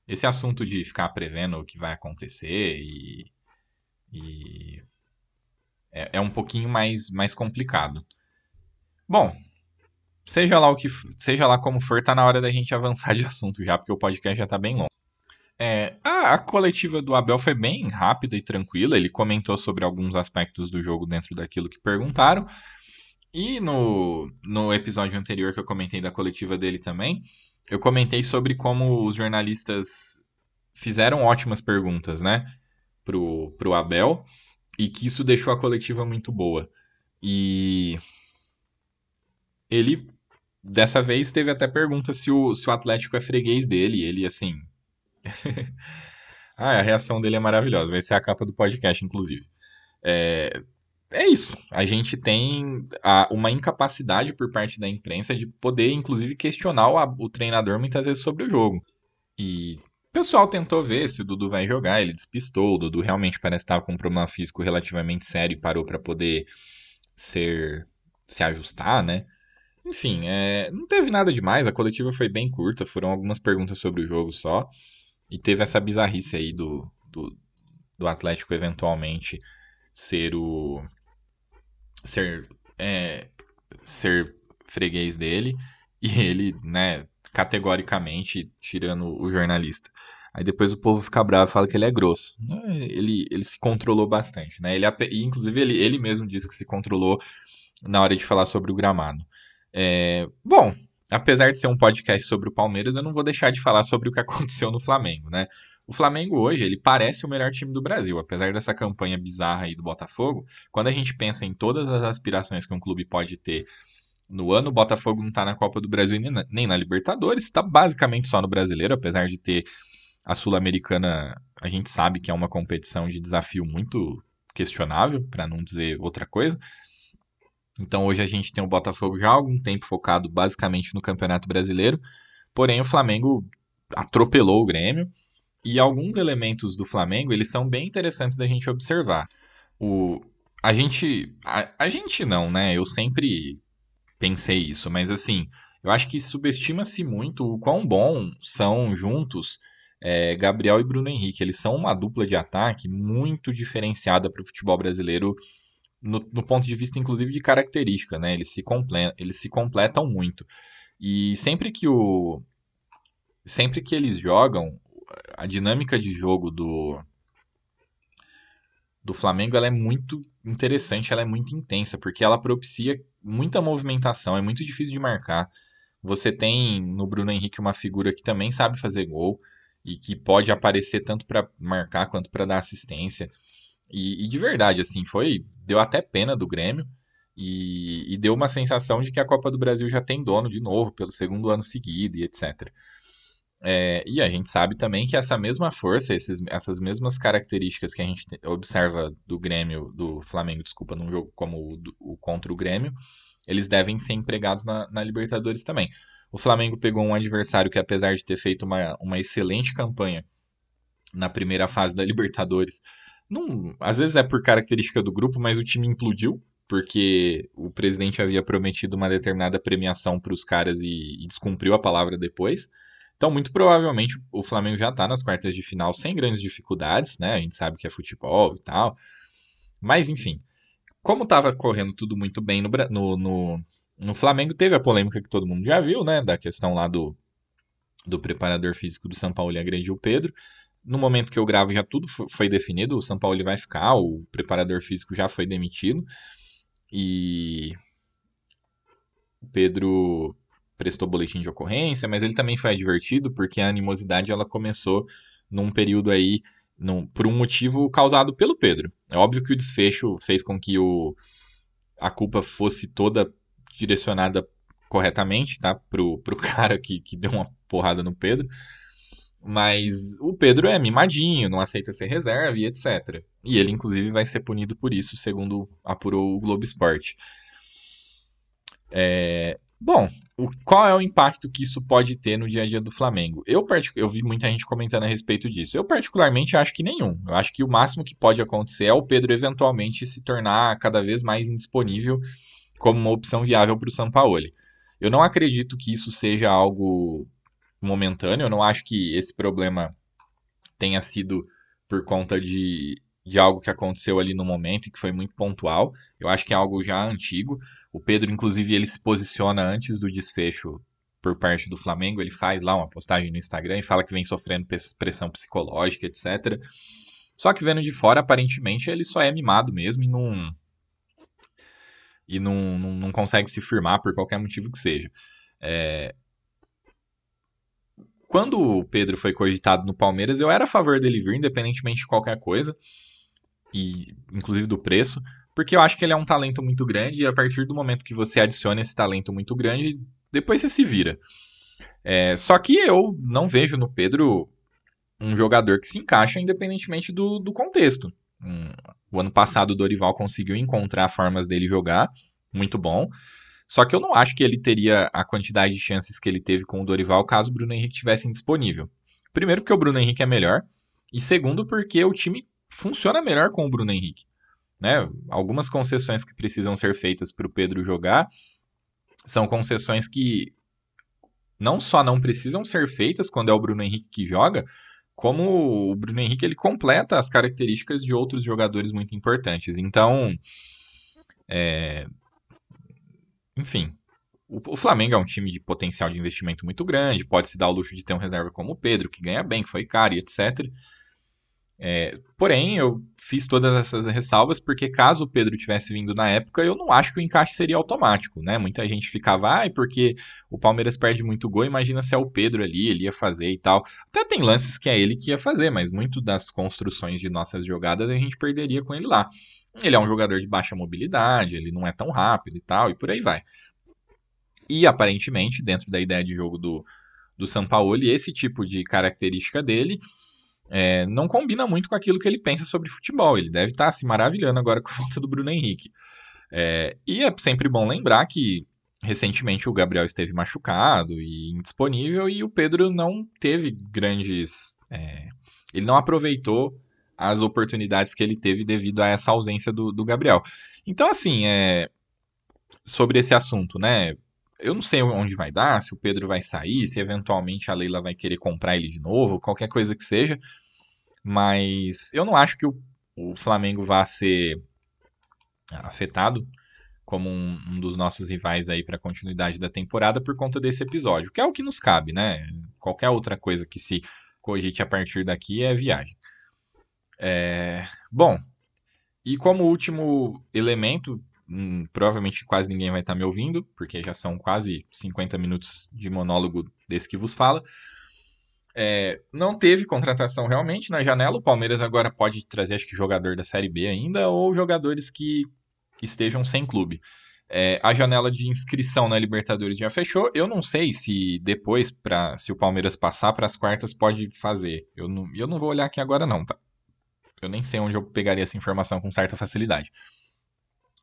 esse assunto de ficar prevendo o que vai acontecer e, e é, é, um pouquinho mais, mais complicado. Bom, seja lá o que seja lá como for, tá na hora da gente avançar de assunto já, porque o podcast já tá bem longo. É, a, a, coletiva do Abel foi bem rápida e tranquila. Ele comentou sobre alguns aspectos do jogo dentro daquilo que perguntaram. E no, no episódio anterior que eu comentei da coletiva dele também, eu comentei sobre como os jornalistas fizeram ótimas perguntas, né, pro, pro Abel, e que isso deixou a coletiva muito boa. E ele, dessa vez, teve até pergunta se o, se o Atlético é freguês dele. Ele, assim, ah, a reação dele é maravilhosa. Vai ser a capa do podcast, inclusive. É, é isso. A gente tem a, uma incapacidade por parte da imprensa de poder, inclusive, questionar o, o, treinador muitas vezes sobre o jogo. E o pessoal tentou ver se o Dudu vai jogar, ele despistou. O Dudu realmente parece estar com um problema físico relativamente sério e parou para poder ser se ajustar, né? Enfim, é, não teve nada demais. A coletiva foi bem curta, foram algumas perguntas sobre o jogo só. E teve essa bizarrice aí do, do, do Atlético eventualmente ser o. ser. É, ser freguês dele. E ele, né, categoricamente tirando o jornalista. Aí depois o povo fica bravo e fala que ele é grosso. Ele, ele se controlou bastante, né? Ele, inclusive ele, ele mesmo disse que se controlou na hora de falar sobre o gramado. É, bom, apesar de ser um podcast sobre o Palmeiras, eu não vou deixar de falar sobre o que aconteceu no Flamengo, né? O Flamengo hoje, ele parece o melhor time do Brasil, apesar dessa campanha bizarra aí do Botafogo. Quando a gente pensa em todas as aspirações que um clube pode ter no ano, o Botafogo não está na Copa do Brasil nem na, nem na Libertadores, está basicamente só no Brasileiro, apesar de ter a Sul-Americana, a gente sabe que é uma competição de desafio muito questionável, para não dizer outra coisa. Então hoje a gente tem o Botafogo já há algum tempo focado basicamente no Campeonato Brasileiro, porém o Flamengo atropelou o Grêmio e alguns elementos do Flamengo eles são bem interessantes da gente observar. O, a gente, a, a gente não, né? Eu sempre pensei isso, mas assim, eu acho que subestima-se muito o quão bom são juntos é, Gabriel e Bruno Henrique. Eles são uma dupla de ataque muito diferenciada para o futebol brasileiro no, no, ponto de vista, inclusive, de característica, né? Eles se, completam, eles se completam muito. E sempre que o. Sempre que eles jogam, a dinâmica de jogo do. Do Flamengo ela é muito interessante, ela é muito intensa, porque ela propicia muita movimentação, é muito difícil de marcar. Você tem no Bruno Henrique uma figura que também sabe fazer gol e que pode aparecer tanto para marcar quanto para dar assistência. E, e, de verdade, assim, foi. Deu até pena do Grêmio. E, e, deu uma sensação de que a Copa do Brasil já tem dono de novo, pelo segundo ano seguido e etc. É, e a gente sabe também que essa mesma força, esses, essas mesmas características que a gente observa do Grêmio, do Flamengo, desculpa, num jogo como o, o contra o Grêmio, eles devem ser empregados na, na, Libertadores também. O Flamengo pegou um adversário que, apesar de ter feito uma, uma excelente campanha na primeira fase da Libertadores, não, às vezes é por característica do grupo, mas o time implodiu, porque o presidente havia prometido uma determinada premiação para os caras e, e, descumpriu a palavra depois. Então, muito provavelmente, o Flamengo já está nas quartas de final sem grandes dificuldades, né? A gente sabe que é futebol e tal. Mas, enfim, como estava correndo tudo muito bem no, no, no, no, Flamengo, teve a polêmica que todo mundo já viu, né? Da questão lá do, do preparador físico do São Paulo e agrediu o Pedro. No momento que eu gravo, já tudo foi definido. O São Paulo vai ficar, o preparador físico já foi demitido. E o Pedro prestou boletim de ocorrência, mas ele também foi advertido porque a animosidade ela começou num período aí, num, por um motivo causado pelo Pedro. É óbvio que o desfecho fez com que o, a culpa fosse toda direcionada corretamente, tá? Pro, pro cara que, que deu uma porrada no Pedro. Mas o Pedro é mimadinho, não aceita ser reserva e etc. E ele, inclusive, vai ser punido por isso, segundo apurou o Globo Esporte. É... Bom, o, qual é o impacto que isso pode ter no dia a dia do Flamengo? Eu, eu vi muita gente comentando a respeito disso. Eu, particularmente, acho que nenhum. Eu acho que o máximo que pode acontecer é o Pedro eventualmente se tornar cada vez mais indisponível como uma opção viável para o Sampaoli. Eu não acredito que isso seja algo momentâneo. Eu não acho que esse problema tenha sido por conta de, de algo que aconteceu ali no momento e que foi muito pontual. Eu acho que é algo já antigo. O Pedro, inclusive, ele se posiciona antes do desfecho por parte do Flamengo. Ele faz lá uma postagem no Instagram e fala que vem sofrendo pressão psicológica, etc. Só que vendo de fora, aparentemente, ele só é mimado mesmo e não. E não, não, não consegue se firmar por qualquer motivo que seja. É, quando o Pedro foi cogitado no Palmeiras, eu era a favor dele vir, independentemente de qualquer coisa, e inclusive do preço, porque eu acho que ele é um talento muito grande, e a partir do momento que você adiciona esse talento muito grande, depois você se vira. É, só que eu não vejo no Pedro um jogador que se encaixa independentemente do, do contexto. O ano passado o Dorival conseguiu encontrar formas dele jogar, muito bom. Só que eu não acho que ele teria a quantidade de chances que ele teve com o Dorival caso o Bruno Henrique tivesse disponível. Primeiro, porque o Bruno Henrique é melhor. E segundo, porque o time funciona melhor com o Bruno Henrique. Né? Algumas concessões que precisam ser feitas para o Pedro jogar são concessões que não só não precisam ser feitas quando é o Bruno Henrique que joga, como o Bruno Henrique ele completa as características de outros jogadores muito importantes. Então, é, enfim, o, Flamengo é um time de potencial de investimento muito grande, pode se dar o luxo de ter um reserva como o Pedro, que ganha bem, que foi caro e etc. É, porém, eu fiz todas essas ressalvas porque caso o Pedro tivesse vindo na época, eu não acho que o encaixe seria automático, né? Muita gente ficava, ai, porque o Palmeiras perde muito gol, imagina se é o Pedro ali, ele ia fazer e tal. Até tem lances que é ele que ia fazer, mas muito das construções de nossas jogadas a gente perderia com ele lá. Ele é um jogador de baixa mobilidade, ele não é tão rápido e tal, e por aí vai. E aparentemente, dentro da ideia de jogo do, do Sampaoli, esse tipo de característica dele é, não combina muito com aquilo que ele pensa sobre futebol. Ele deve estar se maravilhando agora com a volta do Bruno Henrique. É, e é sempre bom lembrar que recentemente o Gabriel esteve machucado e indisponível e o Pedro não teve grandes. É, ele não aproveitou as oportunidades que ele teve devido a essa ausência do, do Gabriel. Então, assim, é, sobre esse assunto, né? Eu não sei onde vai dar, se o Pedro vai sair, se eventualmente a Leila vai querer comprar ele de novo, qualquer coisa que seja. Mas eu não acho que o, o Flamengo vá ser afetado como um, um dos nossos rivais aí para a continuidade da temporada por conta desse episódio, que é o que nos cabe, né? Qualquer outra coisa que se cogite a partir daqui é viagem. É, bom, e como último elemento, hum, provavelmente quase ninguém vai estar me ouvindo, porque já são quase 50 minutos de monólogo desse que vos fala. É, não teve contratação realmente na janela. O Palmeiras agora pode trazer, acho que, jogador da Série B ainda, ou jogadores que estejam sem clube. É, a janela de inscrição na Libertadores já fechou. Eu não sei se depois, pra, se o Palmeiras passar para as quartas, pode fazer. Eu não, eu não vou olhar aqui agora, não, tá? Eu nem sei onde eu pegaria essa informação com certa facilidade.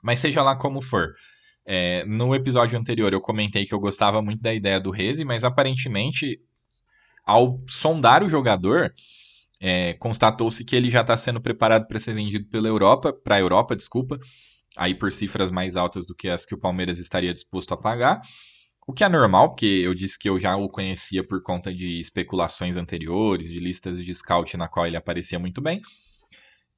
Mas seja lá como for. É, no episódio anterior eu comentei que eu gostava muito da ideia do Reze, mas aparentemente, ao sondar o jogador, é, constatou-se que ele já está sendo preparado para ser vendido pela Europa, para a Europa, desculpa, aí por cifras mais altas do que as que o Palmeiras estaria disposto a pagar. O que é normal, porque eu disse que eu já o conhecia por conta de especulações anteriores, de listas de scout na qual ele aparecia muito bem.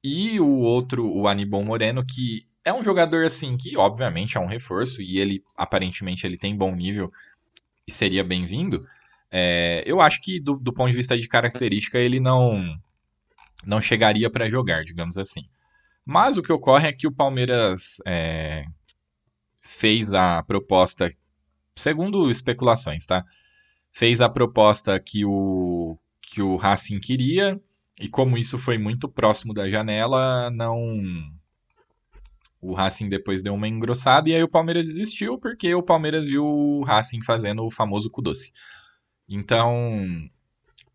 E o outro, o Anibon Moreno, que é um jogador assim que obviamente é um reforço e ele aparentemente ele tem bom nível e seria bem-vindo. É, eu acho que do, do, ponto de vista de característica ele não não chegaria para jogar, digamos assim. Mas o que ocorre é que o Palmeiras é, fez a proposta segundo especulações, tá? Fez a proposta que o, que o Racing queria, e como isso foi muito próximo da janela, não. O Racing depois deu uma engrossada e aí o Palmeiras desistiu porque o Palmeiras viu o Racing fazendo o famoso cu doce. Então,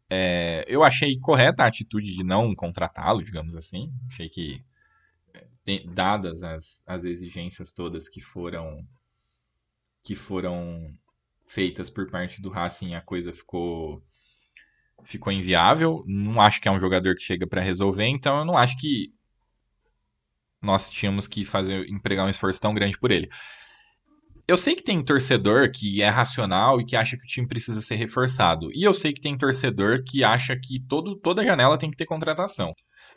é, eu achei correta a atitude de não contratá-lo, digamos assim. Achei que, dadas as, as exigências todas que foram que foram feitas por parte do Racing, a coisa ficou ficou inviável. Não acho que é um jogador que chega para resolver, então eu não acho que nós tínhamos que fazer empregar um esforço tão grande por ele. Eu sei que tem torcedor que é racional e que acha que o time precisa ser reforçado. E eu sei que tem torcedor que acha que todo, toda janela tem que ter contratação.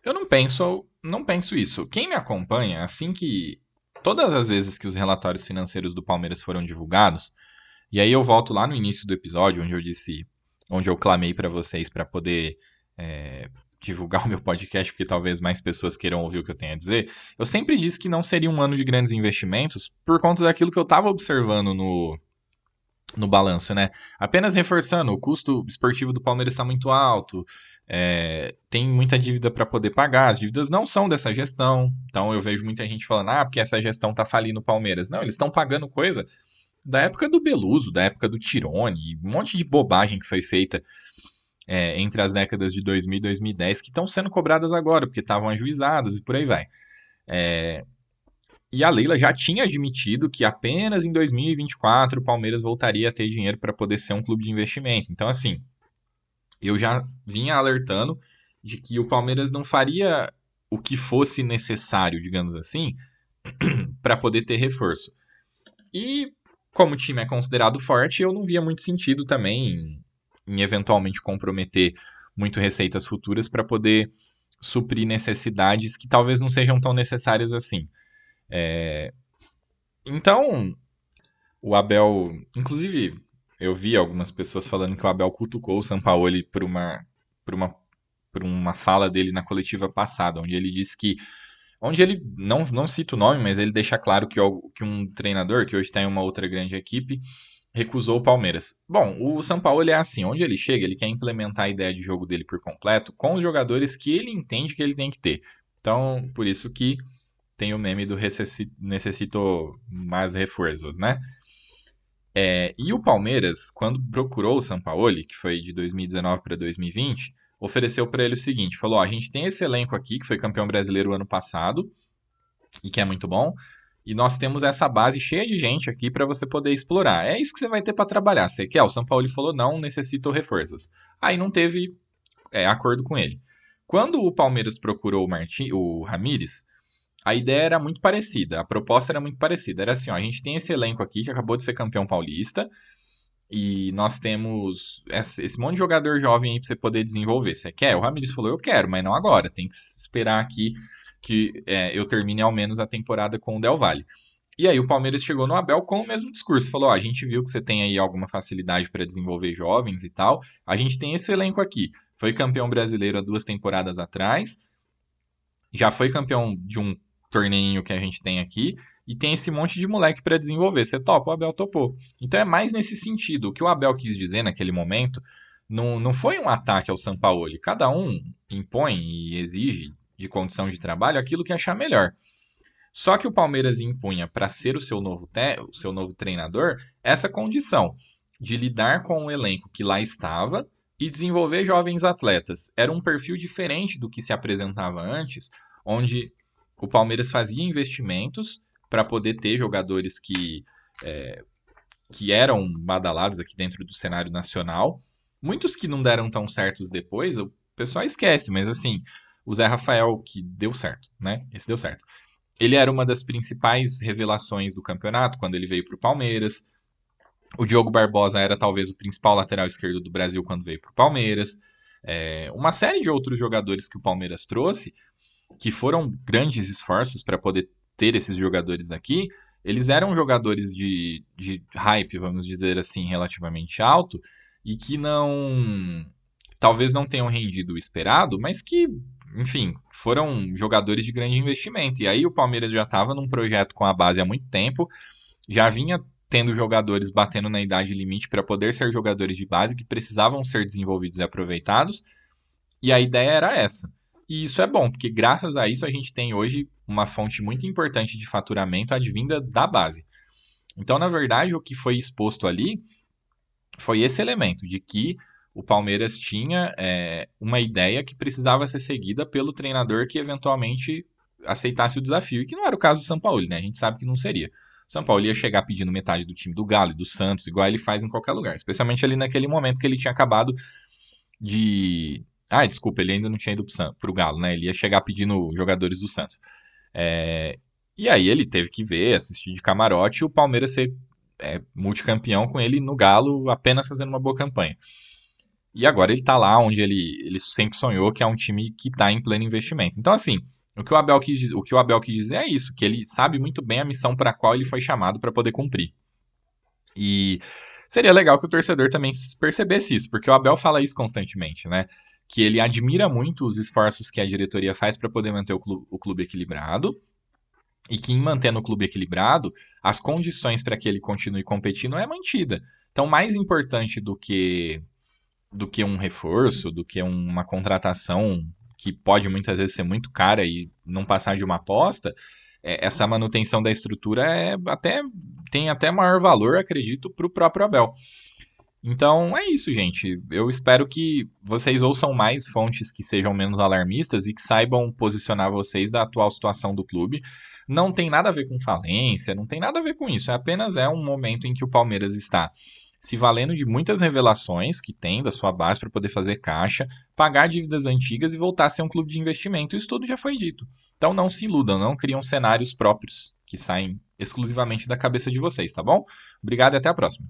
Eu não penso, não penso isso. Quem me acompanha, assim que todas as vezes que os relatórios financeiros do Palmeiras foram divulgados, e aí eu volto lá no início do episódio onde eu disse, onde eu clamei para vocês para poder é, divulgar o meu podcast, porque talvez mais pessoas queiram ouvir o que eu tenho a dizer, eu sempre disse que não seria um ano de grandes investimentos por conta daquilo que eu estava observando no, no balanço, né? Apenas reforçando, o custo esportivo do Palmeiras está muito alto, é, tem muita dívida para poder pagar, as dívidas não são dessa gestão, então eu vejo muita gente falando, ah, porque essa gestão tá falindo o Palmeiras. Não, eles estão pagando coisa da época do Beluso, da época do Tirone, um monte de bobagem que foi feita é, entre as décadas de 2000 e 2010 que estão sendo cobradas agora, porque estavam ajuizadas e por aí vai. É, e a Leila já tinha admitido que apenas em 2024 o Palmeiras voltaria a ter dinheiro para poder ser um clube de investimento. Então, assim, eu já vinha alertando de que o Palmeiras não faria o que fosse necessário, digamos assim, para poder ter reforço. E como o time é considerado forte, eu não via muito sentido também em eventualmente comprometer muito receitas futuras para poder suprir necessidades que talvez não sejam tão necessárias assim. É... Então, o Abel, inclusive, eu vi algumas pessoas falando que o Abel cutucou o Sampaoli por uma, por uma, por uma fala dele na coletiva passada, onde ele disse que onde ele não, não cita o nome, mas ele deixa claro que, que um treinador que hoje está em uma outra grande equipe recusou o Palmeiras. Bom, o São Paulo é assim, onde ele chega, ele quer implementar a ideia de jogo dele por completo com os jogadores que ele entende que ele tem que ter. Então, por isso que tem o meme do necessito mais reforços, né? É, e o Palmeiras, quando procurou o São Paulo, que foi de 2019 para 2020, ofereceu para ele o seguinte: falou, a gente tem esse elenco aqui que foi campeão brasileiro ano passado e que é muito bom, e nós temos essa base cheia de gente aqui para você poder explorar. É isso que você vai ter para trabalhar. Você quer? O São Paulo falou: não, necessito reforços. Aí não teve é, acordo com ele. Quando o Palmeiras procurou o, Martin, o Ramires, a ideia era muito parecida, a proposta era muito parecida. Era assim: ó, a gente tem esse elenco aqui que acabou de ser campeão paulista. E nós temos esse monte de jogador jovem aí pra você poder desenvolver. Você quer? O Ramires falou: eu quero, mas não agora. Tem que esperar aqui que é, eu termine ao menos a temporada com o Del Valle. E aí o Palmeiras chegou no Abel com o mesmo discurso, falou: a gente viu que você tem aí alguma facilidade para desenvolver jovens e tal. A gente tem esse elenco aqui. Foi campeão brasileiro há duas temporadas atrás. Já foi campeão de um torneio que a gente tem aqui e tem esse monte de moleque para desenvolver. Você topa, o Abel topou. Então é mais nesse sentido. O que o Abel quis dizer naquele momento não, não foi um ataque ao Sampaoli. Cada um impõe e exige de condição de trabalho aquilo que achar melhor. Só que o Palmeiras impunha para ser o seu novo, o seu novo treinador essa condição de lidar com o elenco que lá estava e desenvolver jovens atletas. Era um perfil diferente do que se apresentava antes, onde o Palmeiras fazia investimentos para poder ter jogadores que, é, que eram badalados aqui dentro do cenário nacional. Muitos que não deram tão certos depois, o pessoal esquece, mas assim, o Zé Rafael, que deu certo, né? Esse deu certo. Ele era uma das principais revelações do campeonato quando ele veio para o Palmeiras. O Diogo Barbosa era talvez o principal lateral esquerdo do Brasil quando veio para o Palmeiras. É, uma série de outros jogadores que o Palmeiras trouxe, que foram grandes esforços para poder ter esses jogadores aqui, eles eram jogadores de, de hype, vamos dizer assim, relativamente alto, e que não. talvez não tenham rendido o esperado, mas que enfim, foram jogadores de grande investimento. E aí o Palmeiras já estava num projeto com a base há muito tempo, já vinha tendo jogadores batendo na idade limite para poder ser jogadores de base que precisavam ser desenvolvidos e aproveitados. E a ideia era essa. E isso é bom, porque graças a isso a gente tem hoje uma fonte muito importante de faturamento advinda da base. Então, na verdade, o que foi exposto ali foi esse elemento de que o Palmeiras tinha é, uma ideia que precisava ser seguida pelo treinador que eventualmente aceitasse o desafio, e que não era o caso do São Paulo, né? A gente sabe que não seria. O São Paulo ia chegar pedindo metade do time do Galo e do Santos, igual ele faz em qualquer lugar, especialmente ali naquele momento que ele tinha acabado de. Ah, desculpa, ele ainda não tinha ido para o Galo, né? Ele ia chegar pedindo jogadores do Santos. É... E aí ele teve que ver, assistir de camarote, o Palmeiras ser é, multicampeão com ele no Galo, apenas fazendo uma boa campanha. E agora ele está lá onde ele, ele sempre sonhou, que é um time que está em pleno investimento. Então, assim, o que o Abel quis, o que o Abel quis dizer é isso, que ele sabe muito bem a missão para a qual ele foi chamado para poder cumprir. E seria legal que o torcedor também percebesse isso, porque o Abel fala isso constantemente, né? Que ele admira muito os esforços que a diretoria faz para poder manter o clube, o clube equilibrado, e que em mantendo o clube equilibrado, as condições para que ele continue competindo é mantida. Então, mais importante do que do que um reforço, do que uma contratação que pode muitas vezes ser muito cara e não passar de uma aposta, é, essa manutenção da estrutura é até tem até maior valor, acredito, para o próprio Abel. Então é isso, gente. Eu espero que vocês ouçam mais fontes que sejam menos alarmistas e que saibam posicionar vocês da atual situação do clube. Não tem nada a ver com falência, não tem nada a ver com isso. É apenas é um momento em que o Palmeiras está se valendo de muitas revelações que tem da sua base para poder fazer caixa, pagar dívidas antigas e voltar a ser um clube de investimento. Isso tudo já foi dito. Então não se iludam, não criam cenários próprios que saem exclusivamente da cabeça de vocês, tá bom? Obrigado e até a próxima.